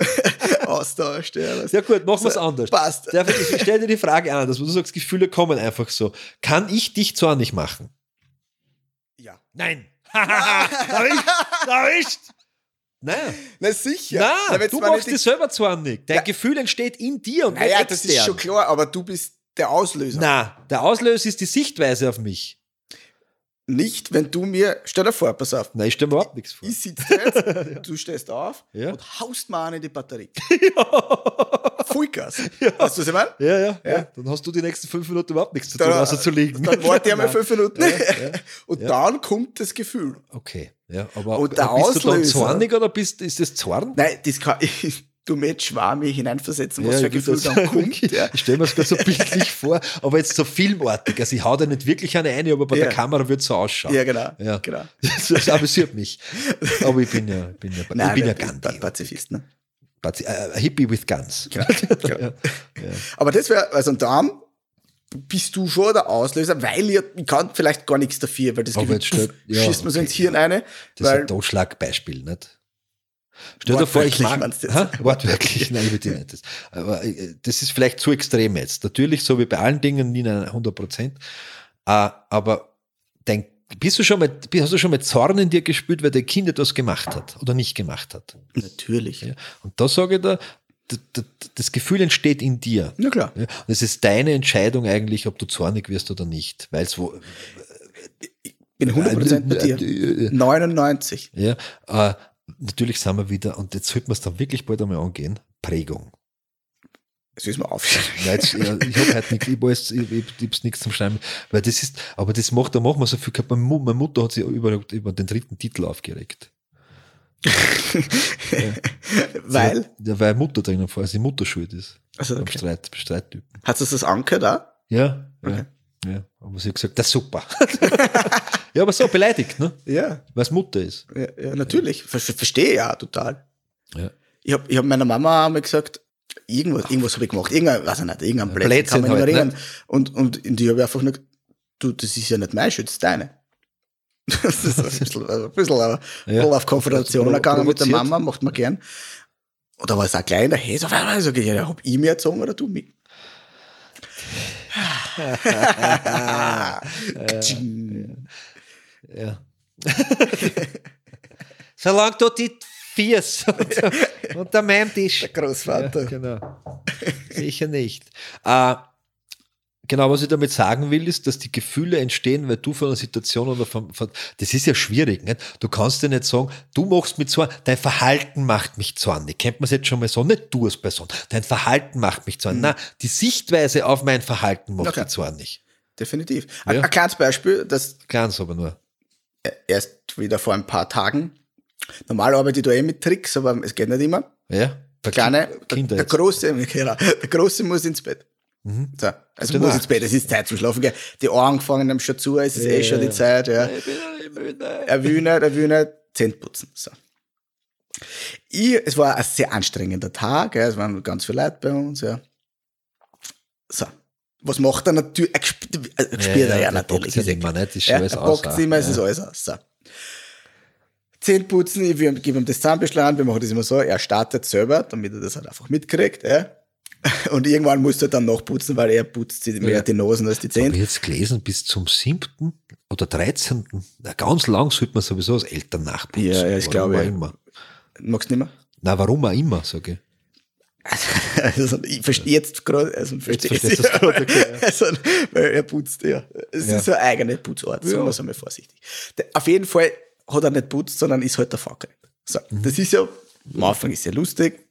[laughs] austauscht. Ja, das- Ja gut, machen wir es So, anders. passt. Darf ich, ich stelle dir die Frage an, dass du sagst, Gefühle kommen einfach so. Kann ich dich zornig machen? ja. Nein. erwischt, erwischt. Nein. Na sicher. Nein, Na, du machst nicht- dich selber zornig. Dein Ja. Gefühl entsteht in dir und Naja, nicht das ist extern. schon klar, aber du bist der Auslöser. Na, der Auslöser ist die Sichtweise auf mich. Nicht, wenn du mir, stell dir vor, pass auf, Nein, ich stelle mir überhaupt nichts vor. ich sitze jetzt, [laughs] du stehst auf Ja. und haust mir an in die Batterie. [laughs] Vollgas. Weißt du, was ich meine? Ja, ja, ja, Ja. Dann hast du die nächsten fünf Minuten überhaupt nichts zu tun, außer zu liegen. dann warte ich einmal [laughs] Nein. fünf Minuten Ja, ja, und ja. dann kommt das Gefühl. Okay, ja, aber Und der bist du dann Auslöser- zornig oder bist, ist das Zorn? Nein, das kann ich, du mir jetzt schwarmig hineinversetzen, was für ein Gefühl dann [laughs] kommt. Ja. Ich stelle mir das gerade so bildlich [laughs] vor, aber jetzt so filmartig. Also ich hau da nicht wirklich eine ein, aber bei Ja. der Kamera wird es so ausschauen. ja, genau. Ja. genau. [laughs] Das, amüsiert mich. Aber ich bin ja, bin ja, ich bin ja Gandhi. Pazifist, ne? Pazi- äh, Hippie with Guns. Genau, genau. Aber das wäre, also und dann bist du schon der Auslöser, weil ihr, ich kann vielleicht gar nichts dafür, weil das Gefühl, puff, ja, schießt so okay. ins Hirn eine, Das ist weil ein Totschlagbeispiel, nicht? Stell dir vor, ich mag. Ha? Wortwörtlich, nein, bitte nicht. Das. Aber äh, das ist vielleicht zu extrem jetzt. Natürlich, so wie bei allen Dingen, nie 100 Prozent. Äh, aber dein, bist du schon mal, hast du schon mal Zorn in dir gespürt, weil dein Kind etwas gemacht hat oder nicht gemacht hat? natürlich. Ja? Und da sage ich da, d- d- das Gefühl entsteht in dir. Na klar. Und es ist deine Entscheidung eigentlich, ob du zornig wirst oder nicht. Weil es wo, Bin 100% bei Äh, dir. äh, 99. Ja, äh, natürlich sind wir wieder, und jetzt sollten wir es dann wirklich bald einmal angehen, Prägung. Das ist mir auf. Ja, jetzt, ja, ich habe heute nichts, ich, weiß, ich, ich, ich nichts zum Schreiben, weil das ist, aber das macht, da machen wir so viel meine Mutter hat sich über, über den dritten Titel aufgeregt. [laughs] weil, Ja, weil Mutter drinnen vor, also die Mutter schuld ist. also, Beim okay. Streit, beim Streittypen. hat es das Anker da? Ja, Okay. ja, ja. Aber sie hat gesagt, das ist super. [laughs] ja, aber so beleidigt, ne? Ja, Weil es Mutter ist. ja, ja natürlich. Ver ver verstehe ja total. Ja. Ich habe ich hab meiner Mama einmal gesagt, irgendwas, irgendwas habe ich gemacht, irgendein, weiß ich nicht, irgendein Blödsinn, kann man nicht halt, erinnern. Und, und die habe ich einfach nur, gesagt, du, das ist ja nicht mein Schutz, deine. Das ist ein bisschen, also [laughs] ein bisschen, ein bisschen auf Konfrontation gegangen mit der. Mama, macht man gern. Und da war es auch klein, der Häser, sag ich, ja, hab ich mir erzogen oder du mich? [laughs] Ja. [laughs] Solange du die Viers und, unter meinem Tisch. Der Großvater. Ja, genau. Sicher nicht. Äh, genau, was ich damit sagen will, ist, dass die Gefühle entstehen, weil du von einer Situation oder von, von das ist ja schwierig, nicht? Du kannst dir nicht sagen, du machst mich zorn, dein Verhalten macht mich zornig. Kennt man es jetzt schon mal so? Nicht du als Person. Dein Verhalten macht mich zornig. Nein, die Sichtweise auf mein Verhalten macht Okay. mich zornig. Definitiv. Ein, Ja. ein kleines Beispiel, das Ganz aber nur. erst wieder vor ein paar Tagen. Normal arbeite ich da eh mit Tricks, aber es geht nicht immer. Ja? Der Kleine, der, Kinder der jetzt. Große, [laughs] genau, der Große muss ins Bett. Mhm. So, also muss ins Bett, es ist Zeit zum Schlafen. Gell. Die Ohren fangen einem schon zu, es ist eh schon die Zeit. Ja. Ich bin ja nicht müde. Er er will nicht Zähne putzen. So. Ich, es war ein sehr anstrengender Tag, ja. es waren ganz viele Leute bei uns. Ja. So. Was macht er natürlich? Er gespielt er gespielt er ja, der natürlich. ist immer nicht, ist schon Ja, alles er bockt immer, es ist alles aus. So. Zähne putzen, ich gebe ihm das Zahnbeschlagen, wir machen das immer so, er startet selber, damit er das halt einfach mitkriegt. Ja. [laughs] Und irgendwann muss er dann nachputzen, weil er putzt mehr Ja. die Nosen als die Habe ich Zähne. jetzt gelesen, bis zum siebten oder 13. Na, ganz lang sollte man sowieso als Eltern nachputzen. Ja, ja, ich warum glaube, ja. immer. Magst du nicht mehr? Na, warum auch immer, sage ich. [laughs] Also, ich verstehe jetzt gerade, also verstehe verstehst du's [laughs] gerade, okay, ja. also, weil er putzt, ja. Es Ja. ist so eine eigene Putzart, sagen Ja. wir es einmal vorsichtig. Auf jeden Fall hat er nicht putzt, sondern ist halt der Fackel. So, Mhm. das ist ja, am Anfang ist ja lustig.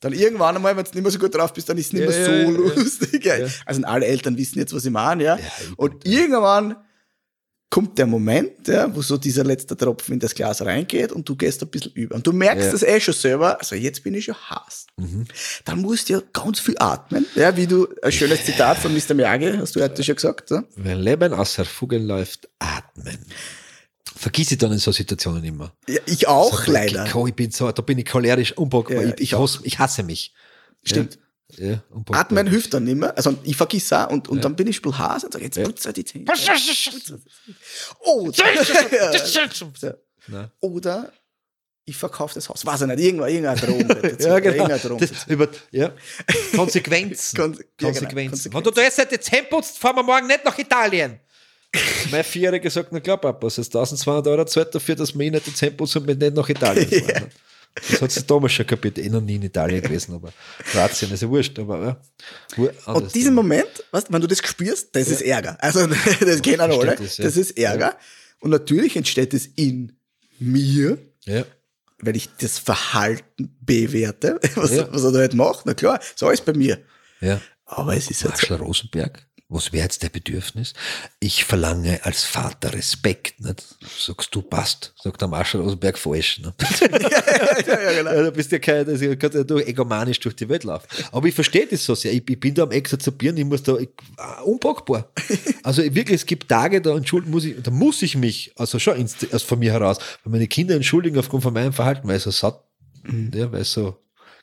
Dann irgendwann einmal, wenn du nicht mehr so gut drauf bist, dann ist es nicht mehr ja, so lustig. Ja. Also alle Eltern wissen jetzt, was ich meine, ja. Und irgendwann kommt der Moment, ja, wo so dieser letzte Tropfen in das Glas reingeht und du gehst ein bisschen über. Und du merkst Ja. das eh schon selber, also jetzt bin ich schon Hass. Mhm. Dann musst du ja ganz viel atmen, ja, wie du, ein schönes Zitat von Mr. Miyagi, hast du heute schon gesagt, ja? Wenn Leben außer Fugen läuft, atmen. Vergiss ich dann in so Situationen immer. ja ich auch, So, leider. Ich, bin so, da bin ich cholerisch, unpackbar. Ja, ich, ich, hasse, ich hasse mich. Stimmt. Ja, ja, unpackbar. Atmen hilft dann nicht mehr. Also ich vergiss auch und, und dann bin ich spiel Hase und sage, jetzt putze die Zähne. Oder, [laughs] Nein. oder ich verkaufe das Haus. Weiß ich nicht, irgendein, irgendein Drohung. [laughs] ja, genau. Das, über, ja. Konsequenzen. [laughs] Kon ja, genau. Konsequenzen. Wenn du da jetzt nicht Zähne putzt, fahren wir morgen nicht nach Italien. Mein Vierjähriger sagt, na klar, Papa, es ist 1200 Euro zahlt dafür, dass wir eh nicht die wir nicht nach Italien [laughs] fahren. yeah. Das hat sie damals schon kapiert, eh noch nie in Italien gewesen, aber Kroatien ist ja wurscht. Aber, ja, und diesen Moment, weißt, wenn du das spürst, das ja. ist Ärger. Also [laughs] das kennen alle, das, ja. das ist Ärger. Und natürlich entsteht es in mir, ja. weil ich das Verhalten bewerte, [laughs] was, was er da halt macht. Na klar, so ist bei mir. Ja. Aber es ist halt so. Rosenberg was wäre jetzt der Bedürfnis? Ich verlange als Vater Respekt. Nicht? Sagst du, passt, sagt der Marshall Rosenberg falsch. Ne? [laughs] ja, ja, genau. du bist ja kein, das kann ja durch, egomanisch durch die Welt laufen. Aber ich verstehe das so sehr. Ich, ich bin da am Exazerbieren, ich muss da, ich, uh, unpackbar. [laughs] Also wirklich, es gibt Tage, da entschuldigen muss ich, da muss ich mich, also schon ins, aus von mir heraus, weil meine Kinder entschuldigen aufgrund von meinem Verhalten, weil ich so satt, mhm. ja, weil so,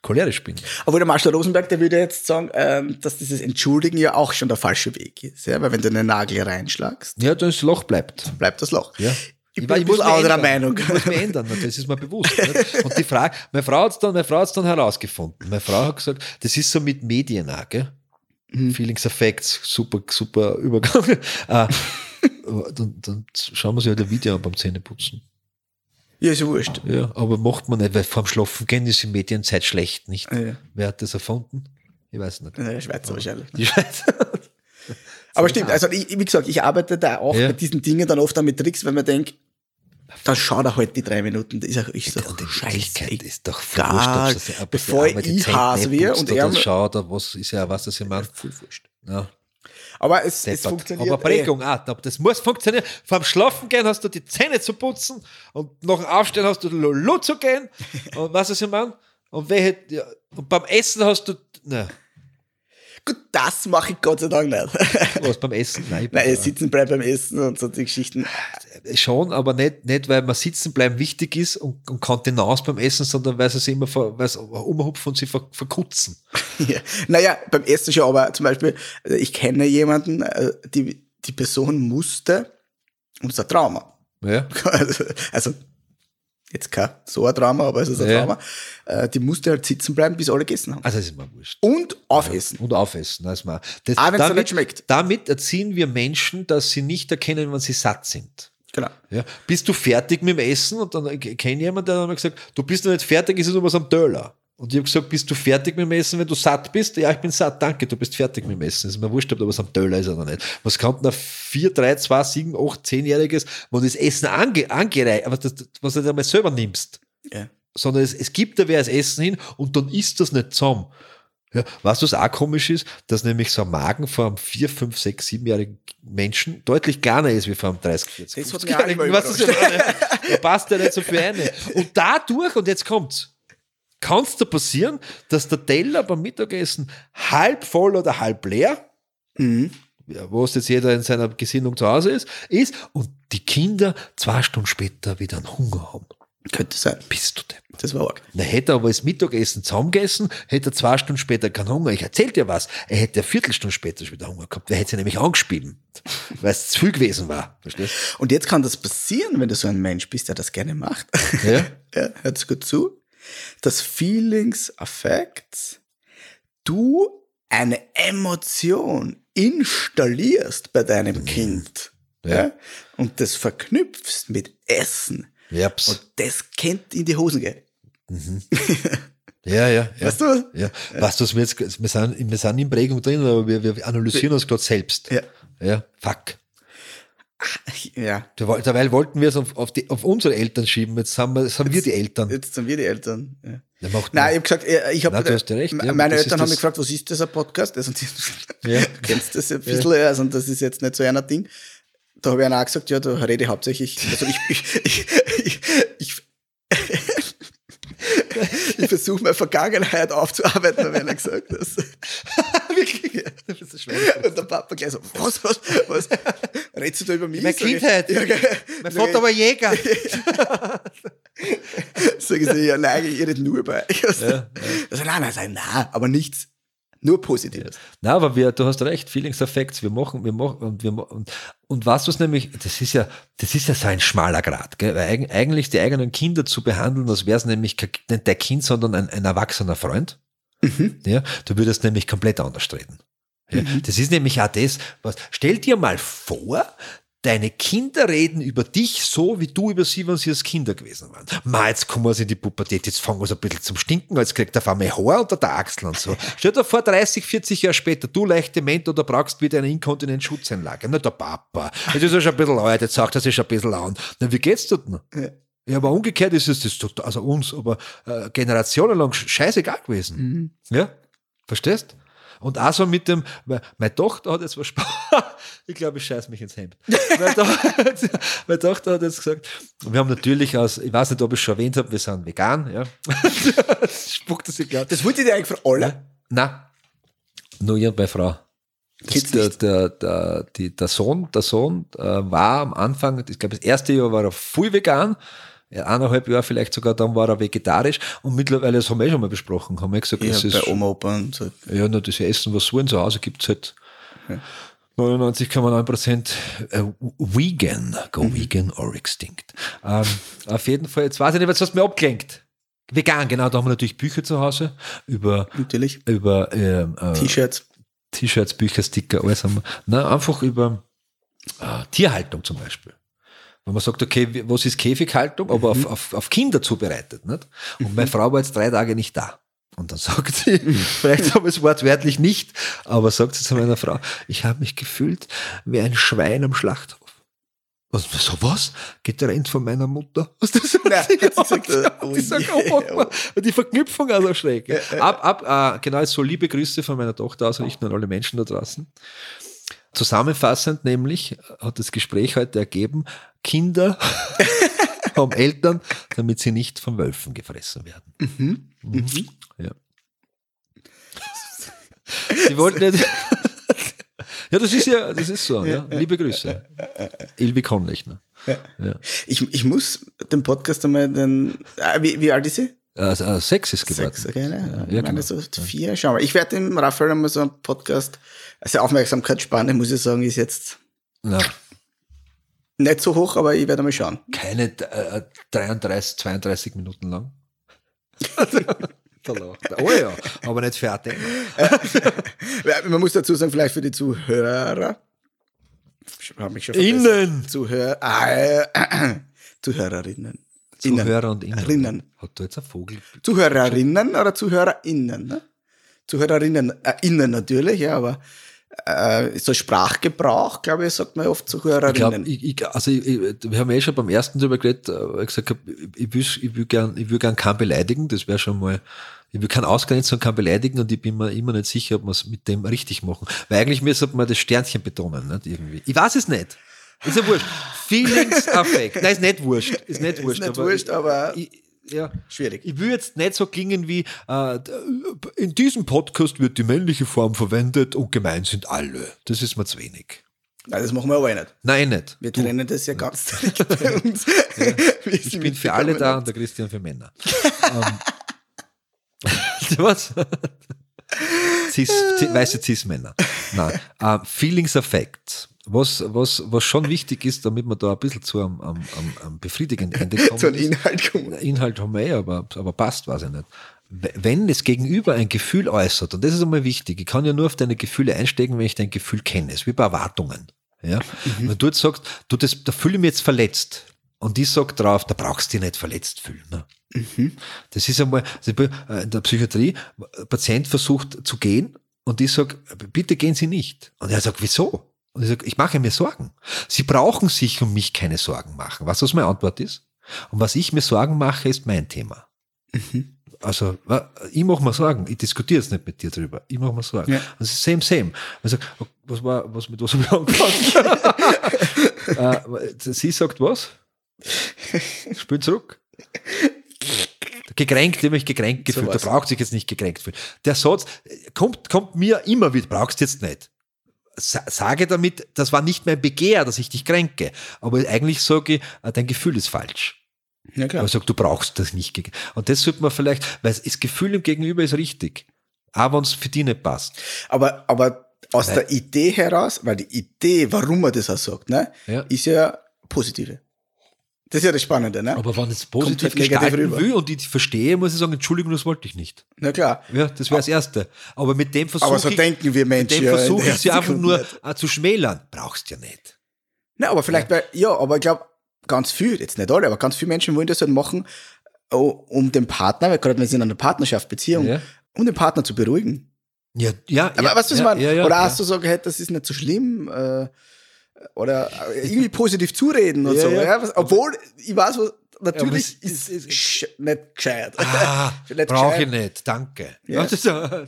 cholerisch bin. Obwohl der Marshall Rosenberg, der würde jetzt sagen, ähm, dass dieses Entschuldigen ja auch schon der falsche Weg ist. Ja? Weil wenn du einen Nagel reinschlagst. Ja, dann das Loch bleibt. Bleibt das Loch. Ja. Ich, ich bin ein bisschen anderer Meinung. Ich muss mich ändern, das ist mir bewusst. Nicht? [laughs] Und die Frage, meine Frau hat es dann, meine Frau hat's dann herausgefunden. Meine Frau hat gesagt, das ist so mit Medien auch, gell? Mhm. Feelings Effects, super, super Übergang. äh, [laughs] dann, dann schauen wir sich halt ein Video an beim Zähneputzen. Ja, ist wurscht. Ja, aber macht man nicht, weil vorm Schlafen gehen ist in Medienzeit schlecht, nicht? Ja. Wer hat das erfunden? Ich weiß nicht. Ja, Schweizer wahrscheinlich. Die Schweizer. [laughs] aber stimmt, also ich, wie gesagt, ich arbeite da auch ja. mit diesen Dingen dann oft mit Tricks, weil man denkt, dann schaut er halt die drei Minuten. Das ist auch ich so, und die Scheiße, ist doch gar, bevor ich Hase wir und er schaut, was ist ja was, das ich meine. Voll wurscht. Ja. Aber es, es funktioniert. Aber Prägung eh. auch. Das muss funktionieren. Vorm Schlafen gehen hast du die Zähne zu putzen und nach dem Aufstehen hast du Lulu zu gehen. [laughs] und was ist ich meine? Und, welche, ja, und beim Essen hast du. Ne. Gut, das mache ich Gott sei Dank nicht. Was beim Essen? Nein, [laughs] Nein sitzen bleiben beim Essen und so die Geschichten. Schon, aber nicht, nicht weil man sitzen bleiben wichtig ist und, und Kontenance beim Essen, sondern weil sie immer ver, weil sie umhupfen und sie ver, verkutzen. [laughs] Ja. Naja, beim Essen schon, aber zum Beispiel, äh, ich kenne jemanden, äh, die, die Person musste, und das ist ein Trauma. Ja. [laughs] Also, also jetzt kein so ein Drama, aber es ist ein ja. Drama, äh, die musste halt sitzen bleiben, bis alle gegessen haben. Also das ist mir wurscht. Und aufessen. Ja, und aufessen. Das mal. Das, ah, wenn es nicht schmeckt. Damit erziehen wir Menschen, dass sie nicht erkennen, wann sie satt sind. Genau. Ja. Bist du fertig mit dem Essen? Und dann kenne jemand, der hat mir gesagt, du bist noch nicht fertig, ist es nur was am Döller. Und ich habe gesagt, bist du fertig mit dem Essen, wenn du satt bist? Ja, ich bin satt, danke, du bist fertig mit dem Essen. ist mir wurscht, ob da was am Döller ist oder nicht. Was denn ein 4, 3, 2, 7, 8, 10-Jähriges, wo das Essen ange, angereiht, aber das, was du einmal selber nimmst? Ja. Sondern es, es gibt da wer das Essen hin und dann isst das nicht zusammen. Ja, was auch komisch ist? Dass nämlich so ein Magen vor einem 4, 5, 6, 7-jährigen Menschen deutlich kleiner ist wie vor einem 30, 40, 50 jährigen weißt du, Da passt ja nicht so viel rein. Und dadurch, und jetzt kommt's, kann es da passieren, dass der Teller beim Mittagessen halb voll oder halb leer, mhm. wo es jetzt jeder in seiner Gesinnung zu Hause ist, ist und die Kinder zwei Stunden später wieder einen Hunger haben. Könnte sein. Bist du denn? Das war arg. Na, hätte er aber das Mittagessen zusammengegessen, hätte er zwei Stunden später keinen Hunger. Ich erzähl dir was. Er hätte eine Viertelstunde später schon wieder Hunger gehabt. Wer hätte sie nämlich angespielt, weil es zu viel gewesen war. Verstehst? Und jetzt kann das passieren, wenn du so ein Mensch bist, der das gerne macht. Ja. [laughs] ja hört gut zu dass Feelings, Affects, du eine Emotion installierst bei deinem mhm. Kind. Ja. ja. Und das verknüpfst mit Essen. Japs. Und das kennt in die Hosen gehen. Mhm. [laughs] Ja, ja, ja. Weißt du? Ja. ja. Weißt du, wir, jetzt, wir, sind, wir sind in Prägung drin, aber wir, wir analysieren uns gerade selbst. Ja. Ja, fuck. Ja. Derweil wollten wir es auf, auf, die, auf unsere Eltern schieben. Jetzt haben wir, jetzt haben wir die Eltern. Jetzt sind wir die Eltern. Ja. Ja, Nein, ich habe gesagt, äh, ich habe. recht. Ja, meine Eltern haben mich gefragt, was ist das ein Podcast? Also, ja. [laughs] du kennst das ein bisschen, ja. also das ist jetzt nicht so einer Ding. Da habe ich einer auch gesagt, ja, da rede ich hauptsächlich, also ich, ich, ich, ich, ich ich versuche meine Vergangenheit aufzuarbeiten, wenn er gesagt hat. [laughs] Wirklich? Ja. Das ist schwer. Und der Papa gleich so, was, was, was? Redst du da über mich? Meine Kindheit. Ja, mein Vater war Jäger. [laughs] Sag ich so, ja, nein, ich rede nur über euch. Ja, ja. Also, nein, nein, nein, nein, aber nichts Nur Positives. Na, aber wir, du hast recht, Feelings Effects, wir machen, wir machen, und wir und, und was was nämlich, das ist ja, das ist ja so ein schmaler Grad, gell? Weil eigentlich die eigenen Kinder zu behandeln, als wäre es nämlich kein, nicht der Kind, sondern ein, ein erwachsener Freund. Mhm. Ja, du würdest nämlich komplett anders reden. Ja, Das ist nämlich auch das, was, stell dir mal vor, deine Kinder reden über dich so, wie du über sie, wenn sie als Kinder gewesen waren. Ma, jetzt kommen wir in die Pubertät, jetzt fangen wir so ein bisschen zum Stinken, jetzt kriegt er auf einmal Haar unter der Achsel und so. [laughs] Stell dir vor, 30, 40 Jahre später, du leicht dement oder brauchst wieder eine Inkontinenzschutzanlage. Na, der Papa. Jetzt ist er schon ein bisschen alt, jetzt sagt er sich schon ein bisschen an. Na, wie geht's dir denn? Ja. Ja, aber umgekehrt ist es das total, also uns, aber äh, generationenlang scheißegal gewesen. Ja? Verstehst? Und auch so mit dem, weil meine Tochter hat jetzt was Spaß. [laughs] ich glaube, ich scheiß mich ins Hemd. meine, Tochter, meine Tochter hat jetzt gesagt, wir haben natürlich aus, ich weiß nicht, ob ich schon erwähnt habe, wir sind vegan, ja. [laughs] Spuckt das gerade. Das wollte ich dir eigentlich für alle. Na, nur ihr bei Frau. Das, der, der, der, die, der Sohn, der Sohn äh, war am Anfang, ich glaube, das erste Jahr war er voll vegan, eineinhalb Jahre vielleicht sogar, dann war er vegetarisch und mittlerweile, das haben wir eh schon mal besprochen, haben wir gesagt, Ja, das ist, bei Oma, Opa und so. ja, nur das Essen, was so in zu Hause gibt es halt 99,9 Prozent äh, vegan, go Mhm. vegan or extinct. Ähm, auf jeden Fall, jetzt weiß ich nicht, was hast du mir abgelenkt. Vegan, genau, da haben wir natürlich Bücher zu Hause über, Natürlich. über ähm, äh, T-Shirts. T-Shirts, Bücher, Sticker, alles haben wir. Na, einfach über äh, Tierhaltung zum Beispiel. Wenn man sagt, okay, was ist Käfighaltung, aber auf, auf, auf Kinder zubereitet. Nicht? Und meine Frau war jetzt drei Tage nicht da. Und dann [laughs] sagt sie, vielleicht habe ich es wortwörtlich nicht, aber sagt sie zu meiner Frau, ich habe mich gefühlt wie ein Schwein am Schlachthof. Und so was? Getrennt von meiner Mutter. [laughs] Was das Nein, sie gesagt? oh die sagt, [laughs] je. oh, oh, oh. Die Verknüpfung also schräg. Ab, ab, äh, genau, so liebe Grüße von meiner Tochter ausrichten an alle Menschen da draußen. Zusammenfassend nämlich hat das Gespräch heute ergeben, Kinder [laughs] haben Eltern, damit sie nicht von Wölfen gefressen werden. Mhm. Ja. [laughs] Sie wollten nicht. [laughs] Ja, das ist ja, das ist so, ja. Liebe Grüße. Ilvi Konlechner. Ja. Ich, ich muss den Podcast einmal den. Ah, wie, wie alt ist sie? Also, äh, Sex ist geworden. Sechs, okay, ne? Ja, ich meine, genau. so vier. Schauen wir. Ich werde dem Raphael einmal so einen Podcast. Also Aufmerksamkeitsspanne, muss ich sagen, ist jetzt Na, nicht so hoch, aber ich werde mal schauen. keine äh, 33, 32 Minuten lang. [laughs] Oh ja, aber nicht fertig. Ja, [laughs] Man muss dazu sagen, vielleicht für die Zuhörer. Ich habe mich schon Innen. Zuhörer, äh, [clears throat] Zuhörerinnen. Zuhörer und Innen. Hat da jetzt ein Vogel? Zuhörerinnen oder ZuhörerInnen? Ne? Zuhörerinnen, äh, innen natürlich, ja, aber äh, so Sprachgebrauch, glaube ich, sagt man oft Ich glaub, Zuhörerinnen. ich, ich, also ich, wir haben ja eh schon beim ersten drüber geredet, äh, ich gesagt ich will, ich will gern, ich will gern keinen beleidigen, das wäre schon mal, ich will keinen ausgrenzen und keinen beleidigen und ich bin mir immer nicht sicher, ob wir es mit dem richtig machen. Weil eigentlich müsste man das Sternchen betonen, nicht irgendwie. Ich weiß es nicht. Ist ja wurscht. Feelings Affect. Nein, ist nicht wurscht. Ist nicht wurscht. nicht wurscht, aber- ich, ja. Schwierig. Ich will jetzt nicht so klingen wie, äh, in diesem Podcast wird die männliche Form verwendet und gemeint sind alle. Das ist mir zu wenig. Nein, das machen wir aber eh nicht. Nein, nicht. Wir trennen das ja ganz [laughs] strikt bei uns. Sie Ich bin für alle da und der Christian für Männer. [laughs] ähm, was? Cis, weiße Cis-Männer. Nein. Ähm, Feelings Affects. Was, was, was schon wichtig ist, damit wir da ein bisschen zu einem, einem, einem, einem befriedigenden Ende kommen. [laughs] So ein ist- Inhalt kommen. Inhalt haben wir eh, aber, aber passt, weiß ich nicht. Wenn das Gegenüber ein Gefühl äußert, und das ist einmal wichtig, ich kann ja nur auf deine Gefühle einsteigen, wenn ich dein Gefühl kenne. Es ist wie bei Erwartungen. Ja? Wenn du jetzt sagst, du, das, da fühle ich mich jetzt verletzt. Und ich sag drauf, da brauchst du dich nicht verletzt fühlen. Ne? Das ist einmal, also äh, in der Psychiatrie, ein Patient versucht zu gehen und ich sag, bitte gehen Sie nicht. Und er sagt, wieso? Und ich sag, ich mache mir Sorgen. Sie brauchen sich um mich keine Sorgen machen. Weißt du, was meine Antwort ist? Und was ich mir Sorgen mache, ist mein Thema. Also, wa- ich mache mir Sorgen. Ich diskutiere jetzt nicht mit dir drüber. Ich mache mir Sorgen. Ja. Das ist same, same. Also, was war, was mit was habe ich angefangen? [laughs] äh, sie sagt was? Spiel zurück. Gekränkt, ich mich gekränkt gefühlt. was. Der braucht sich jetzt nicht gekränkt fühlen. Der Satz äh, kommt, kommt mir immer wieder, brauchst jetzt nicht. Sa sage damit, das war nicht mein Begehr, dass ich dich kränke. Aber eigentlich sage ich, äh, dein Gefühl ist falsch. Ja, klar. Aber sagt, du brauchst das nicht. Und das sollte man vielleicht, weil das Gefühl im Gegenüber ist richtig. Auch wenn es für die nicht passt. Aber, aber aus Weil- der Idee heraus, weil die Idee, warum man das auch sagt, ne, Ja. ist ja positive. Das ist ja das Spannende, ne? Aber wenn es positiv halt gestalten rüber. will und ich verstehe, muss ich sagen, Entschuldigung, das wollte ich nicht. Na klar. Ja, das wäre das Erste. Aber mit dem versuche Aber so ich, denken wir mit Menschen. dem ja der ich sie einfach nur nicht. äh, zu schmälern. Brauchst ja nicht. Na, aber vielleicht, weil, ja, aber ich glaube, ganz viel, jetzt nicht alle, aber ganz viele Menschen wollen das halt machen, oh, um den Partner, weil gerade wenn sie in einer Partnerschaft, Beziehung, Ja. um den Partner zu beruhigen. Ja, ja. Aber ja, du, was ich ja, meine? Ja, ja, oder ja. hast du sagen, hey, das ist nicht so schlimm, äh, oder irgendwie positiv zureden und Ja, so. ja. Ja. was, obwohl, ich weiß, was, natürlich es- ist sch- nicht gescheit. Ah, [laughs] Nicht brauche ich nicht, danke. Ja. [laughs]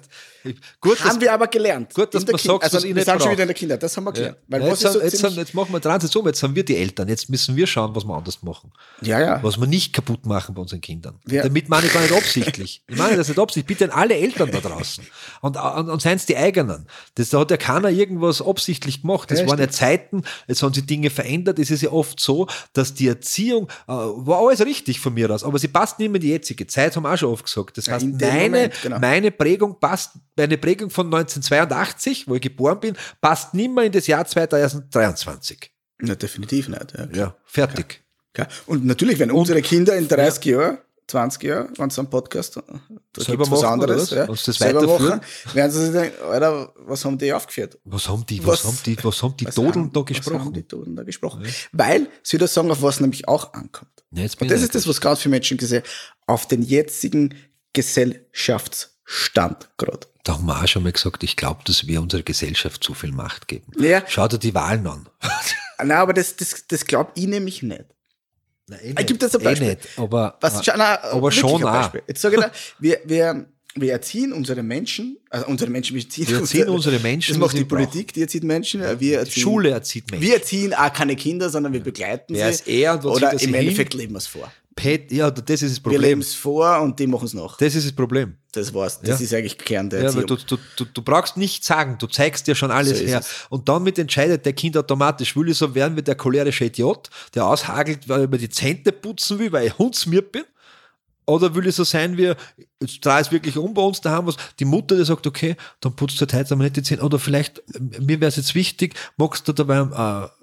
Gut, Haben wir aber gelernt. Gut, dass Kind- sagst, also, wir nicht sind schon wieder in der Kinder, das haben wir gelernt. Weil Ja, was jetzt, ist so sind, jetzt, sind, jetzt machen wir Transition, jetzt sind wir die Eltern. Jetzt müssen wir schauen, was wir anders machen. ja, ja. Was wir nicht kaputt machen bei unseren Kindern. Ja. Damit meine ich gar nicht absichtlich. [laughs] Ich meine das nicht absichtlich. Bitte an alle Eltern da draußen. Und, und, und seien es die eigenen. Das, da hat ja keiner irgendwas absichtlich gemacht. Das Ja, waren ja Zeiten, jetzt haben sich Dinge verändert. Es ist ja oft so, dass die Erziehung, äh, war alles richtig von mir aus, aber sie passt nicht mehr in die jetzige Zeit, haben wir auch schon oft gesagt. Das heißt, meine, Moment, genau. meine Prägung passt, meine Prägung von 1982, wo ich geboren bin, passt nicht mehr in das Jahr 2023. Na, definitiv nicht. Ja. Ja, fertig. Ja. Und natürlich, wenn unsere Kinder in 30 Jahren, 20 Jahren, wenn sie einen Podcast, da Selber gibt's was anderes, ja, das selber machen, werden sie sich denken, Alter, was haben die aufgeführt? Was haben die, was, Was- haben die, was haben die haben- da Was haben gesprochen? die Toten da gesprochen? Weil sie das sagen, auf was nämlich auch ankommt. Ja, Und das ist das, was ganz viele Menschen gesehen auf den jetzigen Gesellschaftsstand gerade. Da haben wir auch schon mal gesagt, ich glaube, dass wir unserer Gesellschaft zu viel Macht geben. Ja. Schau dir die Wahlen an. [laughs] Nein, aber das, das, das glaube ich nämlich nicht. Nein, eh Ich gebe jetzt ein Beispiel. Eh nicht, aber, Was, schau, nein, aber schon auch. Jetzt sage ich dir, wir, wir, wir erziehen unsere Menschen, also unsere Menschen, wir erziehen, Wir erziehen unsere Menschen, Das macht die sie brauchen. Politik, die erzieht Menschen. Wir die erziehen, Schule erzieht Menschen. Wir erziehen auch keine Kinder, sondern wir begleiten Wer sie. ist er Oder er im Endeffekt leben wir es vor. Pet, ja, das ist das Wir leben Problem. es vor und die machen es nach. Das ist das Problem. Das war's. Das Ja. ist eigentlich Kern der Ja, du, du, du, du brauchst nicht sagen, du zeigst dir schon alles So her. es. Und dann mit entscheidet der Kind automatisch, will ich so werden wie der cholerische Idiot, der aushagelt, weil er mir die Zähne putzen will, weil ich hundsmiert bin. Oder will ich so sein wie, jetzt drehe ich es wirklich um bei uns, da haben wir Die Mutter, die sagt, okay, dann putzt du heute einmal nicht die Zähne. Oder vielleicht, mir wäre es jetzt wichtig, magst du dabei äh,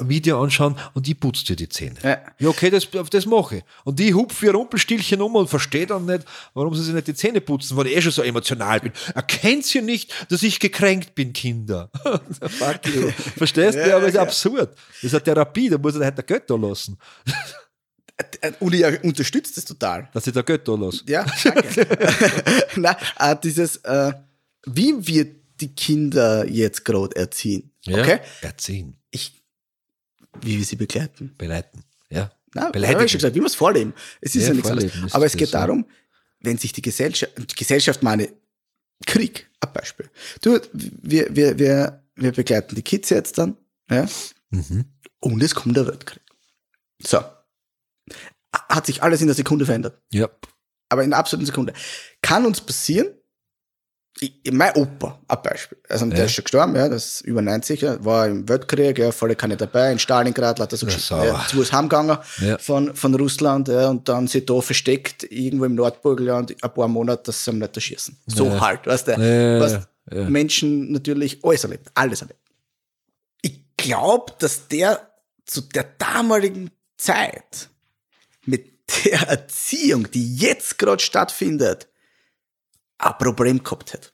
Video anschauen und ich putze dir die Zähne. Ja. Ja, okay, das, das mache ich. Und ich hupfe wie ein Rumpelstilchen um und verstehe dann nicht, warum sie sich nicht die Zähne putzen, weil ich eh schon so emotional bin. Erkennt ihr nicht, dass ich gekränkt bin, Kinder? [laughs] Fuck you. Verstehst du? Ja, Aber das ist ja. absurd. Das ist eine Therapie, da muss er halt der Götter lassen. [laughs] Uli er unterstützt das total. Dass ich der Götter lasse. Ja, danke. [laughs] Nein, äh, dieses, äh, wie wir die Kinder jetzt gerade erziehen. Okay? Erziehen, Ich, wie wir sie begleiten. beleiten. Ja. Nein, Beleidigen. habe ich schon gesagt, wie wir es vorleben. Es ist Ja, ja, nichts anderes. Aber es geht darum, wenn sich die Gesellschaft, die Gesellschaft meine, Krieg, ein Beispiel. Du, wir, wir, wir, wir begleiten die Kids jetzt dann, ja, Mhm. und es kommt der Weltkrieg. So. Hat sich alles in der Sekunde verändert. Ja. aber in einer absoluten Sekunde. Kann uns passieren, ich, mein Opa, ein Beispiel, also der Ja. ist schon gestorben, ja, das ist über 90, ja, war im Weltkrieg, ja, volle Kanne dabei, in Stalingrad, lauter so Ja, Geschichten, ja, zu was heimgegangen Ja. von, von Russland, ja, und dann sich da versteckt, irgendwo im Nordburgenland, ein paar Monate, dass sie ihn nicht erschießen. So Ja. halt, weißt du, Ja, was. Menschen natürlich alles erlebt, alles erlebt. Ich glaube, dass der zu der damaligen Zeit mit der Erziehung, die jetzt gerade stattfindet, ein Problem gehabt hätte.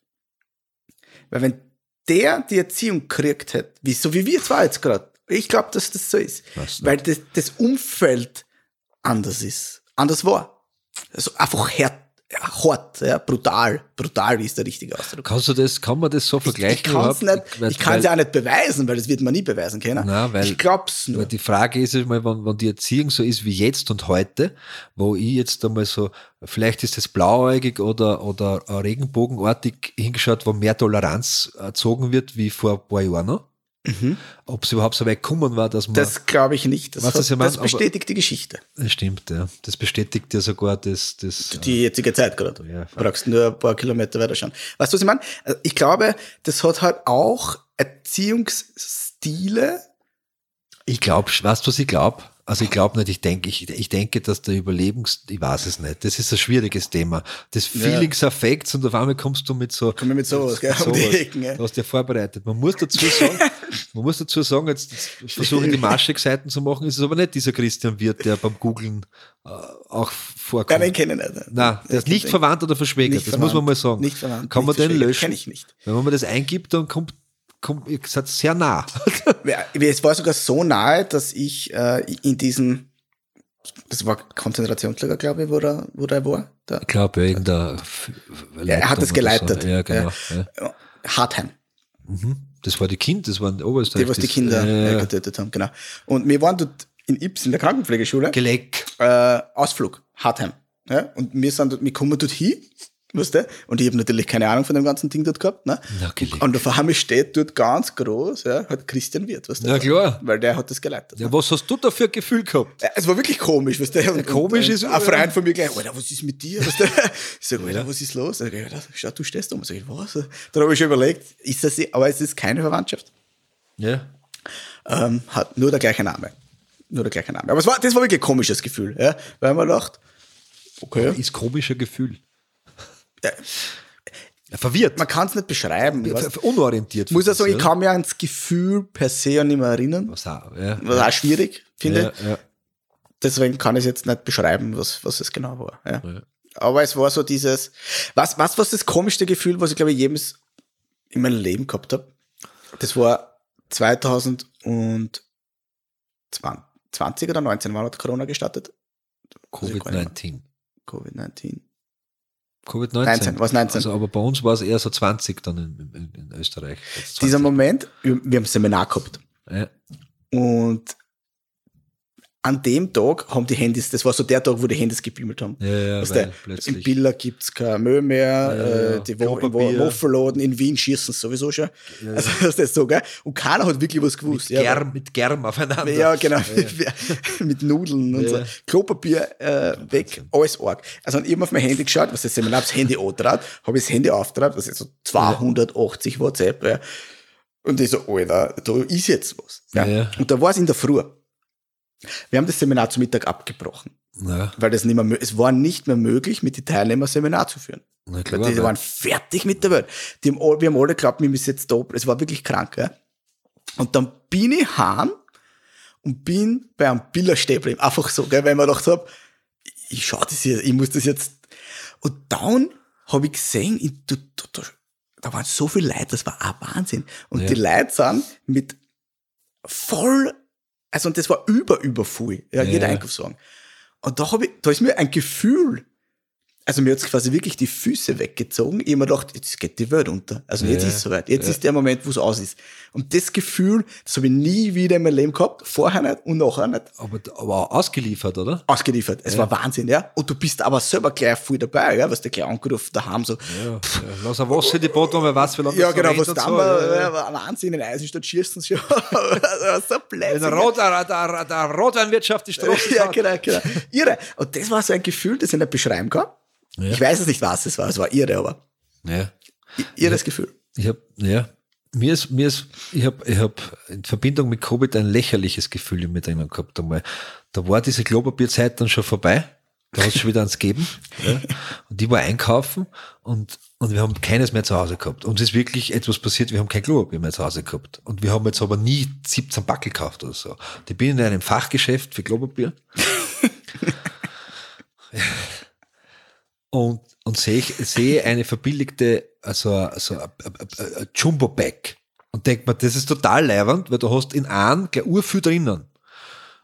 Weil wenn der die Erziehung gekriegt hätte, wie, so wie wir zwei jetzt gerade, ich glaube, dass das so ist, weil das, das Umfeld anders ist, anders war. Also einfach hart, ja, hart ja, brutal, brutal ist der richtige Ausdruck. Kannst du das, kann man das so Ich, vergleichen? ich kann es überhaupt? nicht, ich kann es ja auch nicht beweisen, weil das wird man nie beweisen können. Nein, weil- ich glaub's nur. Weil die Frage ist mal, wenn, wenn die Erziehung so ist wie jetzt und heute, wo ich jetzt einmal so, vielleicht ist es blauäugig oder, oder regenbogenartig hingeschaut, wo mehr Toleranz erzogen wird wie vor ein paar Jahren noch. Ob es überhaupt so weit gekommen war, dass man. Mhm. Das glaube ich nicht. Das, Was das ja meint, das bestätigt die Geschichte. das stimmt, ja. Das bestätigt ja sogar das. das Die jetzige Zeit gerade. Ja, Du brauchst nur ein paar Kilometer weiter schauen. Weißt du, was ich meine? Also Ich glaube, das hat halt auch Erziehungsstile. ich glaube, weißt du, was ich glaube? Also ich glaube nicht, ich denke, ich, ich denke, dass der Überlebens, ich weiß es nicht, das ist ein schwieriges Thema. Das Feelings Affects und auf einmal kommst du mit so. Komm mit sowas, gell, um die Ecken, Du hast ja vorbereitet. Man muss dazu sagen, [laughs] man muss dazu sagen, jetzt, jetzt versuche ich die Maschig-Seiten zu machen, ist es aber nicht dieser Christian Wirt, der beim Googlen äh, auch vorkommt. Nein, den kenne ich nicht. Nein, der ist nicht verwandt oder verschwägert, Nicht das verwandt. muss man mal sagen. Nicht verwandt, Kann man nicht den verschwägert, löschen? kenn ich nicht. Wenn man das eingibt, dann kommt, kommt ihr seid sehr nah. [laughs] Ja, Es war sogar so nahe, dass ich äh, in diesem, das war Konzentrationslager, glaube ich, wo er, wo er war. Da. Ich glaube, wegen der er hat es geleitet. Ja, genau. Ja. Ja. Hartheim, Das war die Kind, das waren Oberösterreich. die, was die Kinder äh, getötet haben, genau. Und wir waren dort in Ips in der Krankenpflegeschule. Geleck. äh, Ausflug, Hartheim. Ja? Und wir sind dort, wir kommen dort hin, weißt du? Und ich habe natürlich keine Ahnung von dem ganzen Ding dort gehabt. Ne? Und auf einmal steht dort ganz groß, ja, halt Christian Wirt, weißt du? Na klar. Weil der hat das geleitet. Ja, was hast du da für ein Gefühl gehabt? Ja, Es war wirklich komisch, weißt du? Und, komisch und, ist- Ein Freund von mir gleich, Alter, was ist mit dir? Weißt du? [laughs] Ich sag, Alter, was ist los? Ich sag, Alter, schau, du stehst da. Ich sag, was? Dann habe ich schon überlegt, ist das, aber es ist keine Verwandtschaft. Ja. Ähm, hat nur der gleiche Name. Nur der gleiche Name. Aber es war, das war wirklich ein komisches Gefühl, ja? Weil man dachte, okay, Ist komischer Gefühl. Ja. Verwirrt. man kann es nicht beschreiben. Ich weiß, Ver- Unorientiert. muss ja sagen, ich kann mich ans Gefühl per se nicht mehr erinnern. Was auch, ja. Was auch schwierig, finde ich. Ja. Deswegen kann ich jetzt nicht beschreiben, was, was es genau war. Aber es war so dieses, was, was, was das komischste Gefühl, was ich glaube ich jemals in meinem Leben gehabt habe. Das war 2020 oder 19, wann hat Corona gestartet? Covid-19. Covid-19. Covid-19. 19, was 19? Also, aber bei uns war es eher so 20 dann in, in, in Österreich. Jetzt 20. Dieser Moment, wir, wir haben ein Seminar gehabt. Ja. Und an dem Tag haben die Handys, das war so der Tag, wo die Handys gebimmelt haben. Ja, ja, Weißt weil du, plötzlich- in Billa gibt's kein Müll mehr, Ja, äh, ja. die Wo Waffelladen in Wien schießen sowieso schon. Also [laughs] das ist so, gell? Und keiner hat wirklich was gewusst. Mit, Germ, mit Germ aufeinander. Ja, genau. [laughs] Mit Nudeln und so. Ja. Klopapier äh, weg, alles arg. Also ich habe auf mein Handy geschaut, was das Seminar das Handy angetraut, habe ich das Handy aufgetraut, was ist so 280 WhatsApp. Ja. Und ich so, Alter, da ist jetzt was. Ja. Ja. Und da war es in der Früh. Wir haben das Seminar zum Mittag abgebrochen, Ja, weil das nicht mehr, es war nicht mehr möglich, mit den Teilnehmern Seminar zu führen. na klar. Die weil- waren fertig mit der Welt. Die haben, wir haben alle geglaubt, wir müssen jetzt da, es war wirklich krank. Ja? Und dann bin ich heim und bin bei einem Biller stehen geblieben. Einfach so, gell, weil ich mir gedacht habe, ich schau das hier, ich muss das jetzt. Und dann habe ich gesehen, ich, da, da, da, da waren so viele Leute, das war auch Wahnsinn. Und Ja. die Leute sind mit voll, also und das war über, über viel, ja, jeder Einkaufswagen. Und da habe ich, da ist mir ein Gefühl, also mir hat's quasi wirklich die Füße weggezogen. Ich hab mir gedacht, jetzt geht die Welt unter. Also jetzt Ja. ist es soweit. Jetzt Ja. ist der Moment, wo es aus ist. Und das Gefühl, das habe ich nie wieder in meinem Leben gehabt. Vorher nicht und nachher nicht. aber, aber ausgeliefert, oder? Ausgeliefert. Es war Wahnsinn, ja. Und du bist aber selber gleich viel dabei, ja. Was der gleich angerufen daheim so. Ja, ja. Lass ein Wasser in die Boden, weil weiß, wie lange Ja, genau, was und da so. war, Ja, ja. ja, Wahnsinn, in Eisenstadt schießen sie schon. [laughs] Also, so blöd. In Rot, der, der, der Rotweinwirtschaft die Straße. Ja, genau, genau. Irre. Und das war so ein Gefühl, das ich nicht beschreiben kann. Ja. Ich weiß es nicht, was es war. Es war irre, aber Ja. irres Gefühl. Ich habe, ja, mir ist, mir ist, ich habe, ich habe in Verbindung mit Covid ein lächerliches Gefühl in mir drinnen gehabt einmal. Da war diese Klopapierzeit dann schon vorbei. Da hat es schon wieder ans Geben. [laughs] Ja. Und ich war einkaufen und, und wir haben keines mehr zu Hause gehabt. Uns ist wirklich etwas passiert, wir haben kein Klopapier mehr zu Hause gehabt. Und wir haben jetzt aber nie 17 Backel gekauft oder so. Ich bin in einem Fachgeschäft für Klopapier. [laughs] und, und sehe, sehe eine verbilligte, also, also a, a, a, a Jumbo Bag und denke mir, das ist total leibernd, weil du hast in einem gleich urviel drinnen.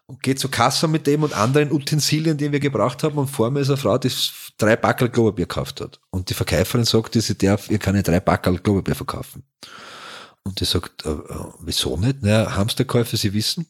Und geht zur Kasse mit dem und anderen Utensilien, die wir gebraucht haben und vor mir ist eine Frau, die drei Backel Klopapier gekauft hat. Und die Verkäuferin sagt, sie darf ihr keine drei Backel Klopapier verkaufen. Und die sagt, äh, äh, wieso nicht? Naja, Hamsterkäufe, Sie wissen.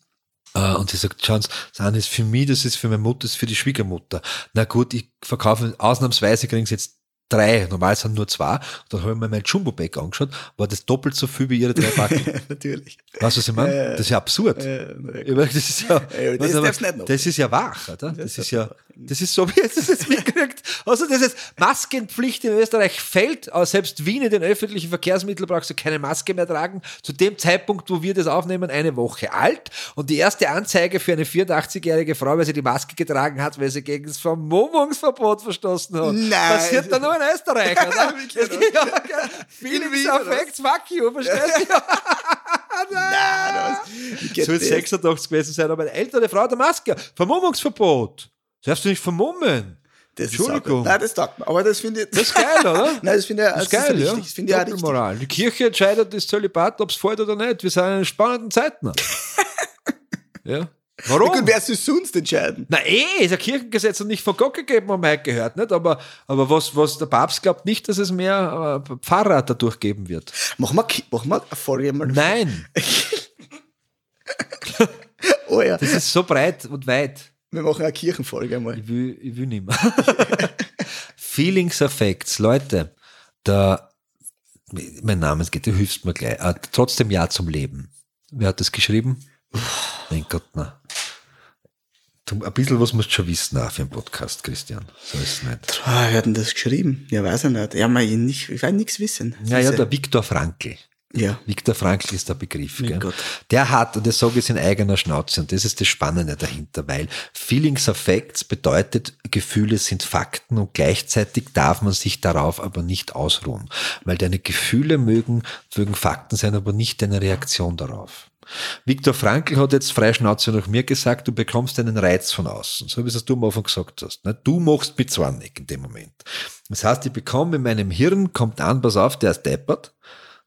Äh, Und sie sagt, schauen Sie, das ist für mich, das ist für meine Mutter, das ist für die Schwiegermutter. Na gut, ich verkaufe, ausnahmsweise kriegen Sie jetzt drei, normal sind nur zwei. Und dann habe ich mir mein Jumbo-Bag angeschaut, war das doppelt so viel wie ihre drei Packen. [laughs] Natürlich. Weißt du, was ich meine? Äh, das ist ja absurd. Äh, Ich meine, das ist ja, [laughs] Äh, das was aber- das ist ja wach, oder? Das, Das ist ja, das ist so, [laughs] wie jetzt das jetzt mitgekriegt. Also, das ist Maskenpflicht in Österreich fällt, selbst Wien in den öffentlichen Verkehrsmitteln brauchst du keine Maske mehr tragen. Zu dem Zeitpunkt, wo wir das aufnehmen, eine Woche alt. Und die erste Anzeige für eine 84-jährige Frau, weil sie die Maske getragen hat, weil sie gegen das Vermummungsverbot verstoßen hat. Nein. Passiert da nur in Österreich, oder? Wie geht das? ja, oder was? facts, fuck you, verstehst du? [laughs] Nein, geht Soll das? 86 gewesen sein, aber eine ältere Frau der Maske. Vermummungsverbot. Darfst du nicht vermummen. Das Entschuldigung. Nein, das taugt mir. Aber das finde ich. Das ist geil, oder? [laughs] Nein, das finde ich, Das ist das geil, ja. Das finde ich auch richtig. Doppelmoral. Die Kirche entscheidet das Zölibat, ob es fällt oder nicht. Wir sind in spannenden Zeiten. [laughs] ja. Warum? Ja, gut, wer soll sonst entscheiden? Na eh, ist ein Kirchengesetz und nicht von Gott gegeben, haben wir heute gehört, nicht? Aber, aber was, was der Papst glaubt nicht, dass es mehr äh, Pfarrer dadurch geben wird. Machen wir, machen wir eine Folge mal. Nein, [laughs] Oh ja, das ist so breit und weit. wir machen eine Kirchenfolge einmal. Ich will, ich will nicht mehr. [laughs] Feelings Effects, Leute, da, mein Name geht, du hilfst mir gleich. Äh, trotzdem Ja zum Leben. Wer hat das geschrieben? Mein Gott, na. Du, ein bisschen was musst du schon wissen auch für einen Podcast, Christian. So ist es nicht. Ah, wer hat denn das geschrieben? Ja, weiß ich nicht. Ja, mal, ich, nicht, ich will nichts wissen. Ja, ja, der Viktor Frankl. ja. Viktor Frankl ist der Begriff. Mein Gell? Gott. Der hat, und das sage ich in eigener Schnauze, und das ist das Spannende dahinter, weil Feelings of Facts bedeutet, Gefühle sind Fakten und gleichzeitig darf man sich darauf aber nicht ausruhen. Weil deine Gefühle mögen, mögen Fakten sein, aber nicht deine Reaktion darauf. Viktor Frankl hat jetzt frei Schnauze nach mir gesagt, du bekommst einen Reiz von außen, so wie es du am Anfang gesagt hast. ne? Du machst mich zornig in dem Moment. Das heißt, ich bekomme in meinem Hirn, kommt an, pass auf, der ist deppert,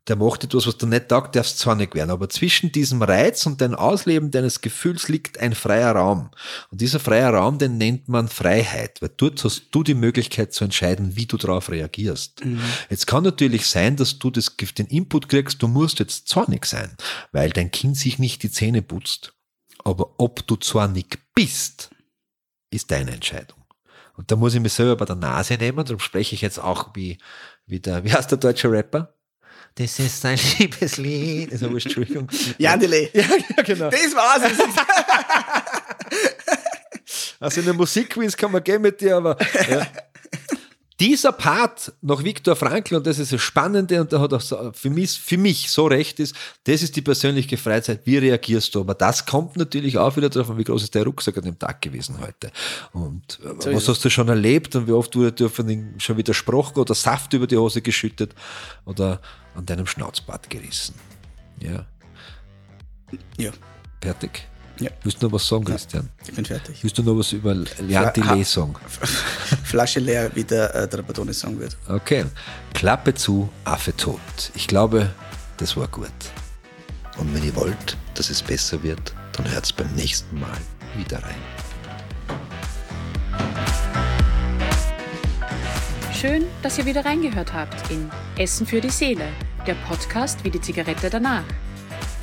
der macht etwas, was dir nicht taugt, darfst zornig werden. Aber zwischen diesem Reiz und dem Ausleben deines Gefühls liegt ein freier Raum. Und dieser freie Raum, den nennt man Freiheit, weil dort hast du die Möglichkeit zu entscheiden, wie du darauf reagierst. Jetzt kann natürlich sein, dass du das, den Input kriegst, du musst jetzt zornig sein, weil dein Kind sich nicht die Zähne putzt. Aber ob du zornig bist, ist deine Entscheidung. Und da muss ich mich selber bei der Nase nehmen, darum spreche ich jetzt auch wie, wie der, wie heißt der deutsche Rapper? Das ist ein [laughs] Liebeslied. Also, Entschuldigung. Jandele. Ja, ja, genau. Das war's. [laughs] Also in der Musikquiz kann man gehen mit dir, aber ja. Dieser Part nach Viktor Frankl, und das ist das Spannende, und da hat auch für, mich, für mich so recht ist, das ist die persönliche Freizeit. Wie reagierst du? Aber das kommt natürlich auch wieder darauf an, wie groß ist der Rucksack an dem Tag gewesen heute. Und äh, So was hast du schon erlebt und wie oft wurde dir von ihm schon widersprochen oder Saft über die Hose geschüttet oder an deinem Schnauzbart gerissen. Ja, ja, fertig. Ja. Willst du noch was sagen, Christian? ich bin fertig. Willst du noch was über ha- Lesung? [laughs] Flasche leer, wie der, äh, der Badone sagen wird. Okay. Klappe zu, Affe tot. Ich glaube, das war gut. Und wenn ihr wollt, dass es besser wird, dann hört's beim nächsten Mal wieder rein. Schön, dass ihr wieder reingehört habt in Essen für die Seele, der Podcast wie die Zigarette danach.